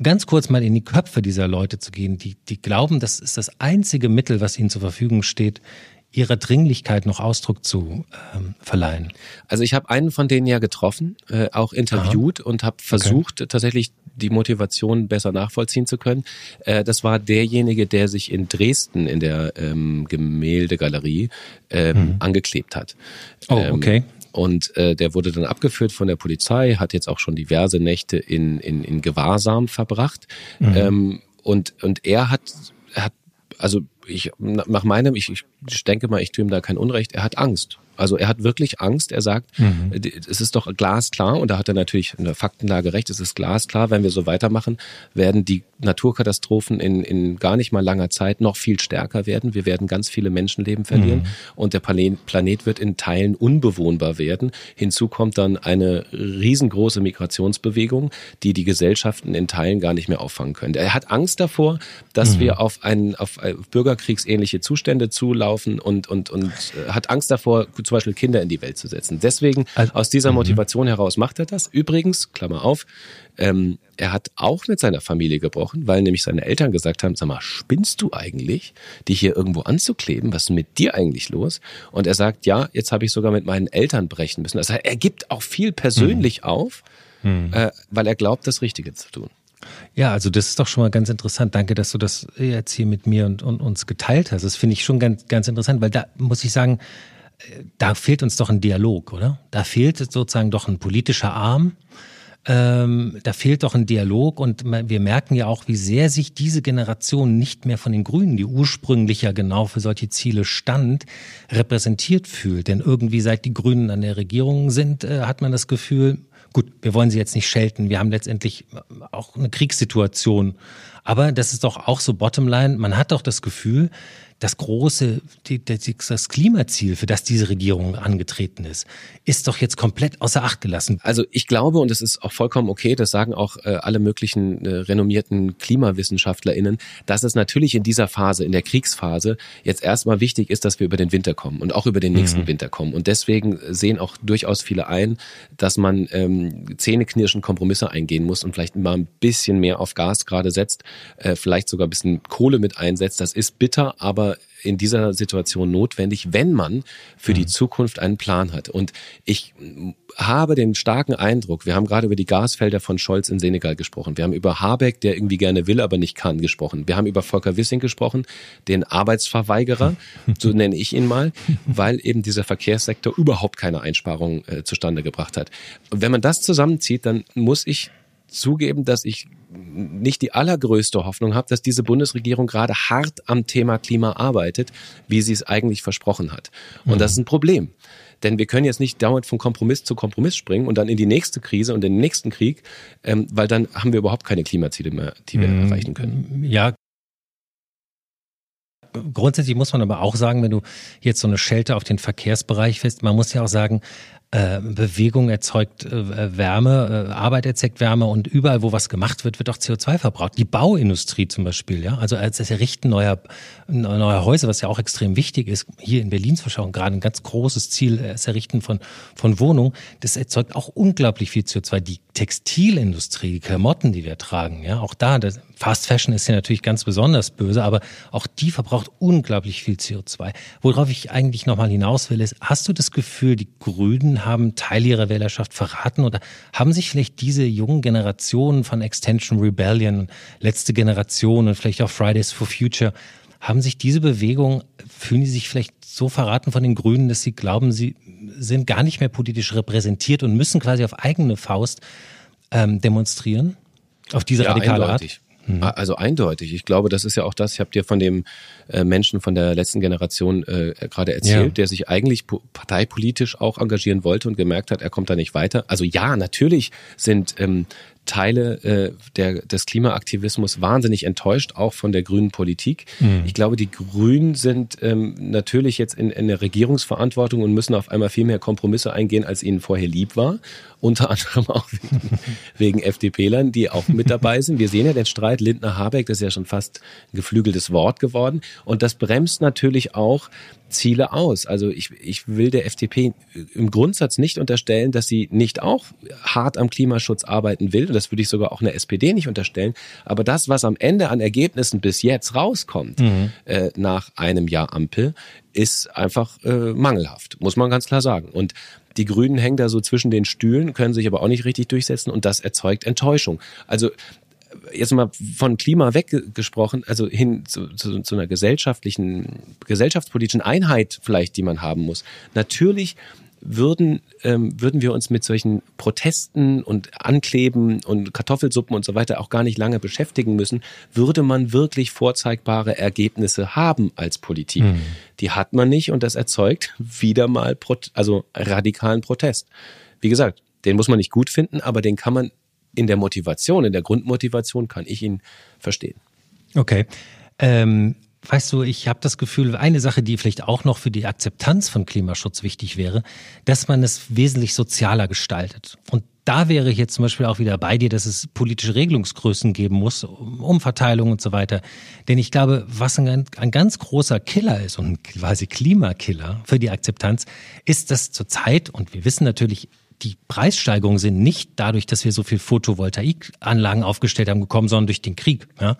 [SPEAKER 2] Ganz kurz mal in die Köpfe dieser Leute zu gehen, die, die glauben, das ist das einzige Mittel, was ihnen zur Verfügung steht, ihrer Dringlichkeit noch Ausdruck zu ähm, verleihen?
[SPEAKER 1] Also ich habe einen von denen ja getroffen, äh, auch interviewt Aha. und habe versucht okay. tatsächlich die Motivation besser nachvollziehen zu können. Äh, das war derjenige, der sich in Dresden in der ähm, Gemäldegalerie ähm, mhm. angeklebt hat.
[SPEAKER 2] Oh, ähm, okay.
[SPEAKER 1] Und äh, der wurde dann abgeführt von der Polizei, hat jetzt auch schon diverse Nächte in, in, in Gewahrsam verbracht. Mhm. Ähm, und, und er hat, er hat also ich nach meinem, ich, ich denke mal, ich tue ihm da kein Unrecht, er hat Angst. Also er hat wirklich Angst. Er sagt, mhm. es ist doch glasklar, und da hat er natürlich in der Faktenlage recht, es ist glasklar, wenn wir so weitermachen, werden die Naturkatastrophen in, in gar nicht mal langer Zeit noch viel stärker werden. Wir werden ganz viele Menschenleben verlieren mhm. und der Planet wird in Teilen unbewohnbar werden. Hinzu kommt dann eine riesengroße Migrationsbewegung, die die Gesellschaften in Teilen gar nicht mehr auffangen können. Er hat Angst davor, dass mhm. wir auf, einen, auf bürgerkriegsähnliche Zustände zulaufen und, und, und äh, hat Angst davor, zum Beispiel Kinder in die Welt zu setzen. Deswegen, also, aus dieser mhm. Motivation heraus macht er das. Übrigens, Klammer auf, ähm, er hat auch mit seiner Familie gebrochen, weil nämlich seine Eltern gesagt haben, sag mal, spinnst du eigentlich, dich hier irgendwo anzukleben? Was ist mit dir eigentlich los? Und er sagt, ja, jetzt habe ich sogar mit meinen Eltern brechen müssen. Also er gibt auch viel persönlich mhm. auf, mhm. Äh, weil er glaubt, das Richtige zu tun.
[SPEAKER 2] Ja, also das ist doch schon mal ganz interessant. Danke, dass du das jetzt hier mit mir und, und uns geteilt hast. Das finde ich schon ganz, ganz interessant, weil da muss ich sagen, da fehlt uns doch ein Dialog, oder? Da fehlt sozusagen doch ein politischer Arm. Ähm, da fehlt doch ein Dialog und wir merken ja auch, wie sehr sich diese Generation nicht mehr von den Grünen, die ursprünglich ja genau für solche Ziele stand, repräsentiert fühlt. Denn irgendwie seit die Grünen an der Regierung sind, äh, hat man das Gefühl, gut, wir wollen sie jetzt nicht schelten, wir haben letztendlich auch eine Kriegssituation. Aber das ist doch auch so Bottomline, man hat doch das Gefühl, das große, das Klimaziel, für das diese Regierung angetreten ist, ist doch jetzt komplett außer Acht gelassen.
[SPEAKER 1] Also ich glaube, und das ist auch vollkommen okay, das sagen auch äh, alle möglichen äh, renommierten KlimawissenschaftlerInnen, dass es natürlich in dieser Phase, in der Kriegsphase, jetzt erstmal wichtig ist, dass wir über den Winter kommen und auch über den nächsten mhm. Winter kommen. Und deswegen sehen auch durchaus viele ein, dass man ähm, zähneknirschen Kompromisse eingehen muss und vielleicht mal ein bisschen mehr auf Gas gerade setzt, äh, vielleicht sogar ein bisschen Kohle mit einsetzt. Das ist bitter, aber aber in dieser Situation notwendig, wenn man für mhm. die Zukunft einen Plan hat. Und ich habe den starken Eindruck, wir haben gerade über die Gasfelder von Scholz in Senegal gesprochen. Wir haben über Habeck, der irgendwie gerne will, aber nicht kann, gesprochen. Wir haben über Volker Wissing gesprochen, den Arbeitsverweigerer, so nenne ich ihn mal, weil eben dieser Verkehrssektor überhaupt keine Einsparungen äh, zustande gebracht hat. Und wenn man das zusammenzieht, dann muss ich zugeben, dass ich nicht die allergrößte Hoffnung habe, dass diese Bundesregierung gerade hart am Thema Klima arbeitet, wie sie es eigentlich versprochen hat. Und mhm. das ist ein Problem. Denn wir können jetzt nicht dauernd von Kompromiss zu Kompromiss springen und dann in die nächste Krise und den nächsten Krieg, ähm, weil dann haben wir überhaupt keine Klimaziele mehr, die wir mhm. erreichen können.
[SPEAKER 2] Ja, grundsätzlich muss man aber auch sagen, wenn du jetzt so eine Schelte auf den Verkehrsbereich fest, man muss ja auch sagen, äh, Bewegung erzeugt äh, Wärme, äh, Arbeit erzeugt Wärme und überall, wo was gemacht wird, wird auch CO2 verbraucht. Die Bauindustrie zum Beispiel, ja, also als das Errichten neuer, neuer Häuser, was ja auch extrem wichtig ist, hier in Berlins Verschauung gerade ein ganz großes Ziel, das Errichten von, von Wohnungen, das erzeugt auch unglaublich viel CO2. Die Textilindustrie, die Klamotten, die wir tragen, ja, auch da, das, Fast Fashion ist ja natürlich ganz besonders böse, aber auch die verbraucht unglaublich viel CO2. Worauf ich eigentlich nochmal hinaus will, ist, hast du das Gefühl, die Grünen haben Teil ihrer Wählerschaft verraten oder haben sich vielleicht diese jungen Generationen von Extension Rebellion, letzte Generation und vielleicht auch Fridays for Future, haben sich diese Bewegung, fühlen die sich vielleicht so verraten von den Grünen, dass sie glauben, sie sind gar nicht mehr politisch repräsentiert und müssen quasi auf eigene Faust ähm, demonstrieren? Auf diese ja, radikale
[SPEAKER 1] eindeutig. Art? Mhm. Also eindeutig. Ich glaube, das ist ja auch das, ich habe dir von dem äh, Menschen von der letzten Generation äh, gerade erzählt, ja. der sich eigentlich parteipolitisch auch engagieren wollte und gemerkt hat, er kommt da nicht weiter. Also ja, natürlich sind ähm, Teile äh, der, des Klimaaktivismus wahnsinnig enttäuscht, auch von der grünen Politik. Mhm. Ich glaube, die Grünen sind ähm, natürlich jetzt in, in der Regierungsverantwortung und müssen auf einmal viel mehr Kompromisse eingehen, als ihnen vorher lieb war. Unter anderem auch wegen, wegen FDP-Lern, die auch mit dabei sind. Wir sehen ja den Streit Lindner-Habeck, das ist ja schon fast ein geflügeltes Wort geworden. Und das bremst natürlich auch Ziele aus. Also ich, ich will der FDP im Grundsatz nicht unterstellen, dass sie nicht auch hart am Klimaschutz arbeiten will. Und das würde ich sogar auch einer SPD nicht unterstellen. Aber das, was am Ende an Ergebnissen bis jetzt rauskommt, mhm. äh, nach einem Jahr Ampel, ist einfach äh, mangelhaft, muss man ganz klar sagen. Und die Grünen hängen da so zwischen den Stühlen, können sich aber auch nicht richtig durchsetzen und das erzeugt Enttäuschung. Also jetzt mal von Klima weggesprochen, also hin zu, zu, zu einer gesellschaftlichen, gesellschaftspolitischen Einheit vielleicht, die man haben muss. Natürlich würden, ähm, würden wir uns mit solchen Protesten und Ankleben und Kartoffelsuppen und so weiter auch gar nicht lange beschäftigen müssen, würde man wirklich vorzeigbare Ergebnisse haben als Politik. Mhm. Die hat man nicht und das erzeugt wieder mal Pro also radikalen Protest. Wie gesagt, den muss man nicht gut finden, aber den kann man in der Motivation, in der Grundmotivation kann ich ihn verstehen.
[SPEAKER 2] Okay. Ähm, weißt du, ich habe das Gefühl, eine Sache, die vielleicht auch noch für die Akzeptanz von Klimaschutz wichtig wäre, dass man es wesentlich sozialer gestaltet. Und da wäre ich jetzt zum Beispiel auch wieder bei dir, dass es politische Regelungsgrößen geben muss, Umverteilung und so weiter. Denn ich glaube, was ein, ein ganz großer Killer ist und quasi Klimakiller für die Akzeptanz, ist, dass zurzeit, und wir wissen natürlich, die Preissteigerungen sind nicht dadurch, dass wir so viel Photovoltaikanlagen aufgestellt haben, gekommen, sondern durch den Krieg. Ja?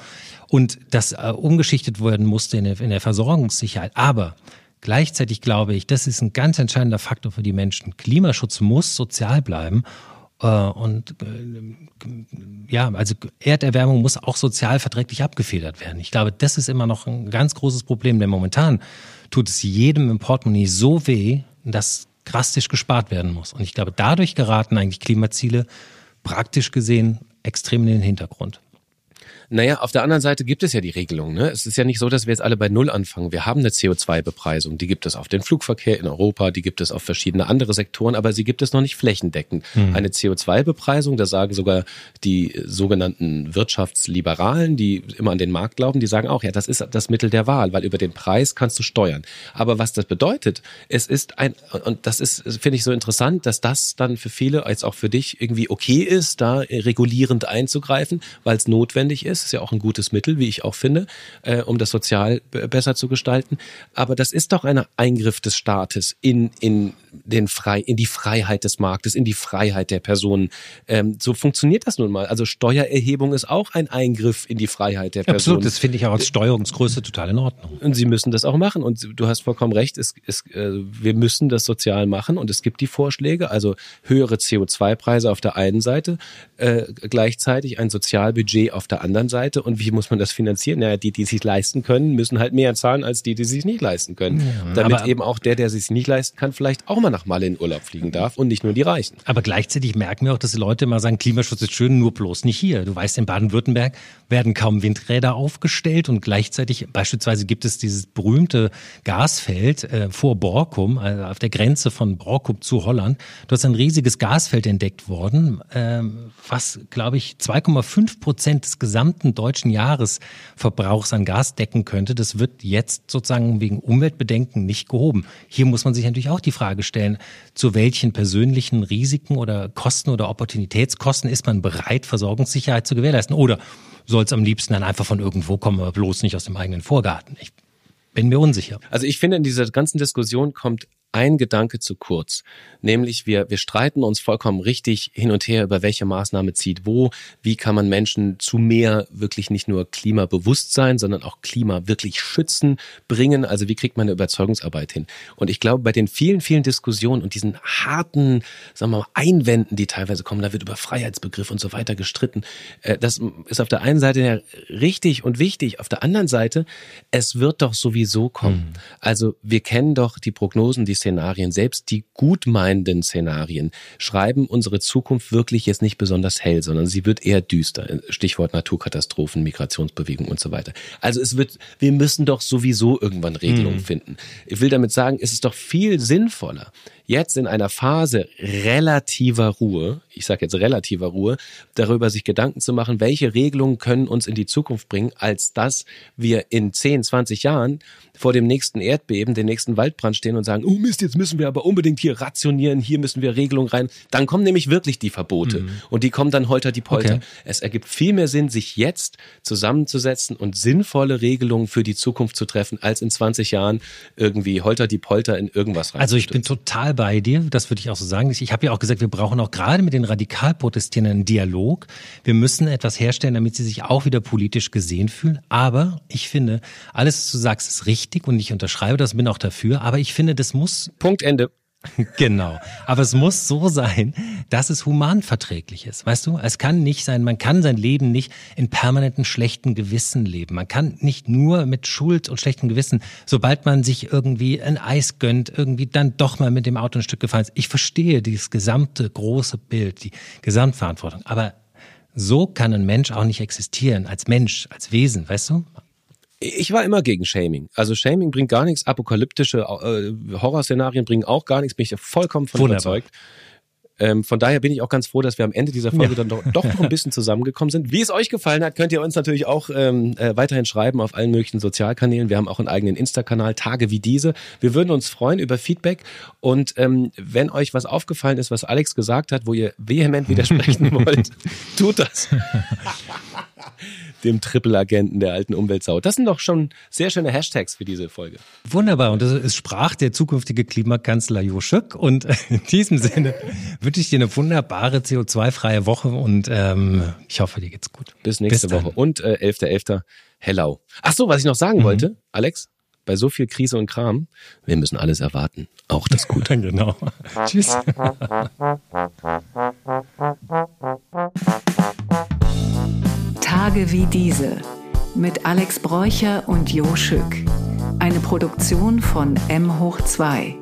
[SPEAKER 2] Und das äh, umgeschichtet werden musste in der, in der Versorgungssicherheit. Aber gleichzeitig glaube ich, das ist ein ganz entscheidender Faktor für die Menschen. Klimaschutz muss sozial bleiben. Äh, und äh, ja, also Erderwärmung muss auch sozial verträglich abgefedert werden. Ich glaube, das ist immer noch ein ganz großes Problem, denn momentan tut es jedem im Portemonnaie so weh, dass drastisch gespart werden muss. Und ich glaube, dadurch geraten eigentlich Klimaziele praktisch gesehen extrem in den Hintergrund.
[SPEAKER 1] Naja, auf der anderen Seite gibt es ja die Regelung. Ne? Es ist ja nicht so, dass wir jetzt alle bei Null anfangen. Wir haben eine CO2-Bepreisung. Die gibt es auf den Flugverkehr in Europa, die gibt es auf verschiedene andere Sektoren, aber sie gibt es noch nicht flächendeckend. Hm. Eine CO2-Bepreisung, da sagen sogar die sogenannten Wirtschaftsliberalen, die immer an den Markt glauben, die sagen auch, ja, das ist das Mittel der Wahl, weil über den Preis kannst du steuern. Aber was das bedeutet, es ist ein, und das ist, finde ich so interessant, dass das dann für viele, als auch für dich, irgendwie okay ist, da regulierend einzugreifen, weil es notwendig ist ist. ist ja auch ein gutes Mittel, wie ich auch finde, äh, um das sozial besser zu gestalten. Aber das ist doch ein Eingriff des Staates in, in, den Frei, in die Freiheit des Marktes, in die Freiheit der Personen. Ähm, so funktioniert das nun mal. Also Steuererhebung ist auch ein Eingriff in die Freiheit der Personen.
[SPEAKER 2] Absolut, das finde ich auch als Steuerungsgröße total in Ordnung.
[SPEAKER 1] Und sie müssen das auch machen. Und du hast vollkommen recht, es, es, äh, wir müssen das sozial machen und es gibt die Vorschläge, also höhere CO2-Preise auf der einen Seite, äh, gleichzeitig ein Sozialbudget auf der anderen Seite. Und wie muss man das finanzieren? Naja, die, die sich leisten können, müssen halt mehr zahlen als die, die sich nicht leisten können. Ja, Damit eben auch der, der sich nicht leisten kann, vielleicht auch mal nach Malle in Urlaub fliegen darf und nicht nur die Reichen.
[SPEAKER 2] Aber gleichzeitig merken wir auch, dass die Leute immer sagen, Klimaschutz ist schön, nur bloß nicht hier. Du weißt, in Baden-Württemberg werden kaum Windräder aufgestellt und gleichzeitig beispielsweise gibt es dieses berühmte Gasfeld äh, vor Borkum, also auf der Grenze von Borkum zu Holland. Dort ist ein riesiges Gasfeld entdeckt worden, äh, was, glaube ich, 2,5 Prozent des gesamten deutschen Jahresverbrauchs an Gas decken könnte. Das wird jetzt sozusagen wegen Umweltbedenken nicht gehoben. Hier muss man sich natürlich auch die Frage stellen, stellen, zu welchen persönlichen Risiken oder Kosten oder Opportunitätskosten ist man bereit, Versorgungssicherheit zu gewährleisten? Oder soll es am liebsten dann einfach von irgendwo kommen, aber bloß nicht aus dem eigenen Vorgarten? Ich bin mir unsicher.
[SPEAKER 1] Also ich finde, in dieser ganzen Diskussion kommt ein Gedanke zu kurz. Nämlich wir, wir streiten uns vollkommen richtig hin und her über welche Maßnahme zieht wo, wie kann man Menschen zu mehr wirklich nicht nur Klimabewusstsein, sondern auch Klima wirklich schützen, bringen. Also wie kriegt man eine Überzeugungsarbeit hin? Und ich glaube, bei den vielen, vielen Diskussionen und diesen harten, sagen wir mal, Einwänden, die teilweise kommen, da wird über Freiheitsbegriff und so weiter gestritten. Äh, das ist auf der einen Seite ja richtig und wichtig. Auf der anderen Seite, es wird doch sowieso kommen. Mhm. Also wir kennen doch die Prognosen, die Szenarien, selbst die gutmeinenden Szenarien, schreiben unsere Zukunft wirklich jetzt nicht besonders hell, sondern sie wird eher düster. Stichwort Naturkatastrophen, Migrationsbewegung und so weiter. Also es wird, wir müssen doch sowieso irgendwann Regelungen mhm. finden. Ich will damit sagen, es ist doch viel sinnvoller, jetzt in einer Phase relativer Ruhe, ich sage jetzt relativer Ruhe, darüber sich Gedanken zu machen, welche Regelungen können uns in die Zukunft bringen, als dass wir in 10, 20 Jahren vor dem nächsten Erdbeben, den nächsten Waldbrand stehen und sagen, oh Mist, jetzt müssen wir aber unbedingt hier rationieren, hier müssen wir Regelungen rein. Dann kommen nämlich wirklich die Verbote mhm. und die kommen dann holter die Polter. Okay. Es ergibt viel mehr Sinn, sich jetzt zusammenzusetzen und sinnvolle Regelungen für die Zukunft zu treffen, als in 20 Jahren irgendwie holter die Polter in irgendwas rein.
[SPEAKER 2] Also ich bin total bei dir, das würde ich auch so sagen. Ich habe ja auch gesagt, wir brauchen auch gerade mit den Radikalprotestierenden einen Dialog. Wir müssen etwas herstellen, damit sie sich auch wieder politisch gesehen fühlen. Aber ich finde, alles, was du sagst, ist richtig und ich unterschreibe das, bin auch dafür, aber ich finde, das muss.
[SPEAKER 1] Punkt Ende.
[SPEAKER 2] Genau. Aber es muss so sein, dass es humanverträglich ist. Weißt du, es kann nicht sein, man kann sein Leben nicht in permanenten schlechten Gewissen leben. Man kann nicht nur mit Schuld und schlechtem Gewissen, sobald man sich irgendwie ein Eis gönnt, irgendwie dann doch mal mit dem Auto ein Stück gefallen ist. Ich verstehe dieses gesamte große Bild, die Gesamtverantwortung. Aber so kann ein Mensch auch nicht existieren, als Mensch, als Wesen, weißt du?
[SPEAKER 1] Ich war immer gegen Shaming. Also Shaming bringt gar nichts, apokalyptische äh, Horrorszenarien bringen auch gar nichts, bin ich vollkommen von Wunderbar. überzeugt. Ähm, von daher bin ich auch ganz froh, dass wir am Ende dieser Folge ja. dann doch, doch, noch ein bisschen zusammengekommen sind. Wie es euch gefallen hat, könnt ihr uns natürlich auch ähm, äh, weiterhin schreiben auf allen möglichen Sozialkanälen. Wir haben auch einen eigenen Insta-Kanal, Tage wie diese. Wir würden uns freuen über Feedback und ähm, wenn euch was aufgefallen ist, was Alex gesagt hat, wo ihr vehement widersprechen wollt, tut das. dem Triple-Agenten der alten Umweltsau. Das sind doch schon sehr schöne Hashtags für diese Folge.
[SPEAKER 2] Wunderbar. Und es sprach der zukünftige Klimakanzler Jo Schück. Und in diesem Sinne wünsche ich dir eine wunderbare CO2-freie Woche und ähm, ich hoffe, dir geht's gut.
[SPEAKER 1] Bis nächste Bis Woche. Und äh, 11.11. .11. Hellau. Ach so, was ich noch sagen mhm. wollte, Alex, bei so viel Krise und Kram, wir müssen alles erwarten. Auch das Gute.
[SPEAKER 2] genau. Tschüss.
[SPEAKER 3] Tage wie diese mit Alex Bräucher und Jo Schück. Eine Produktion von M hoch 2.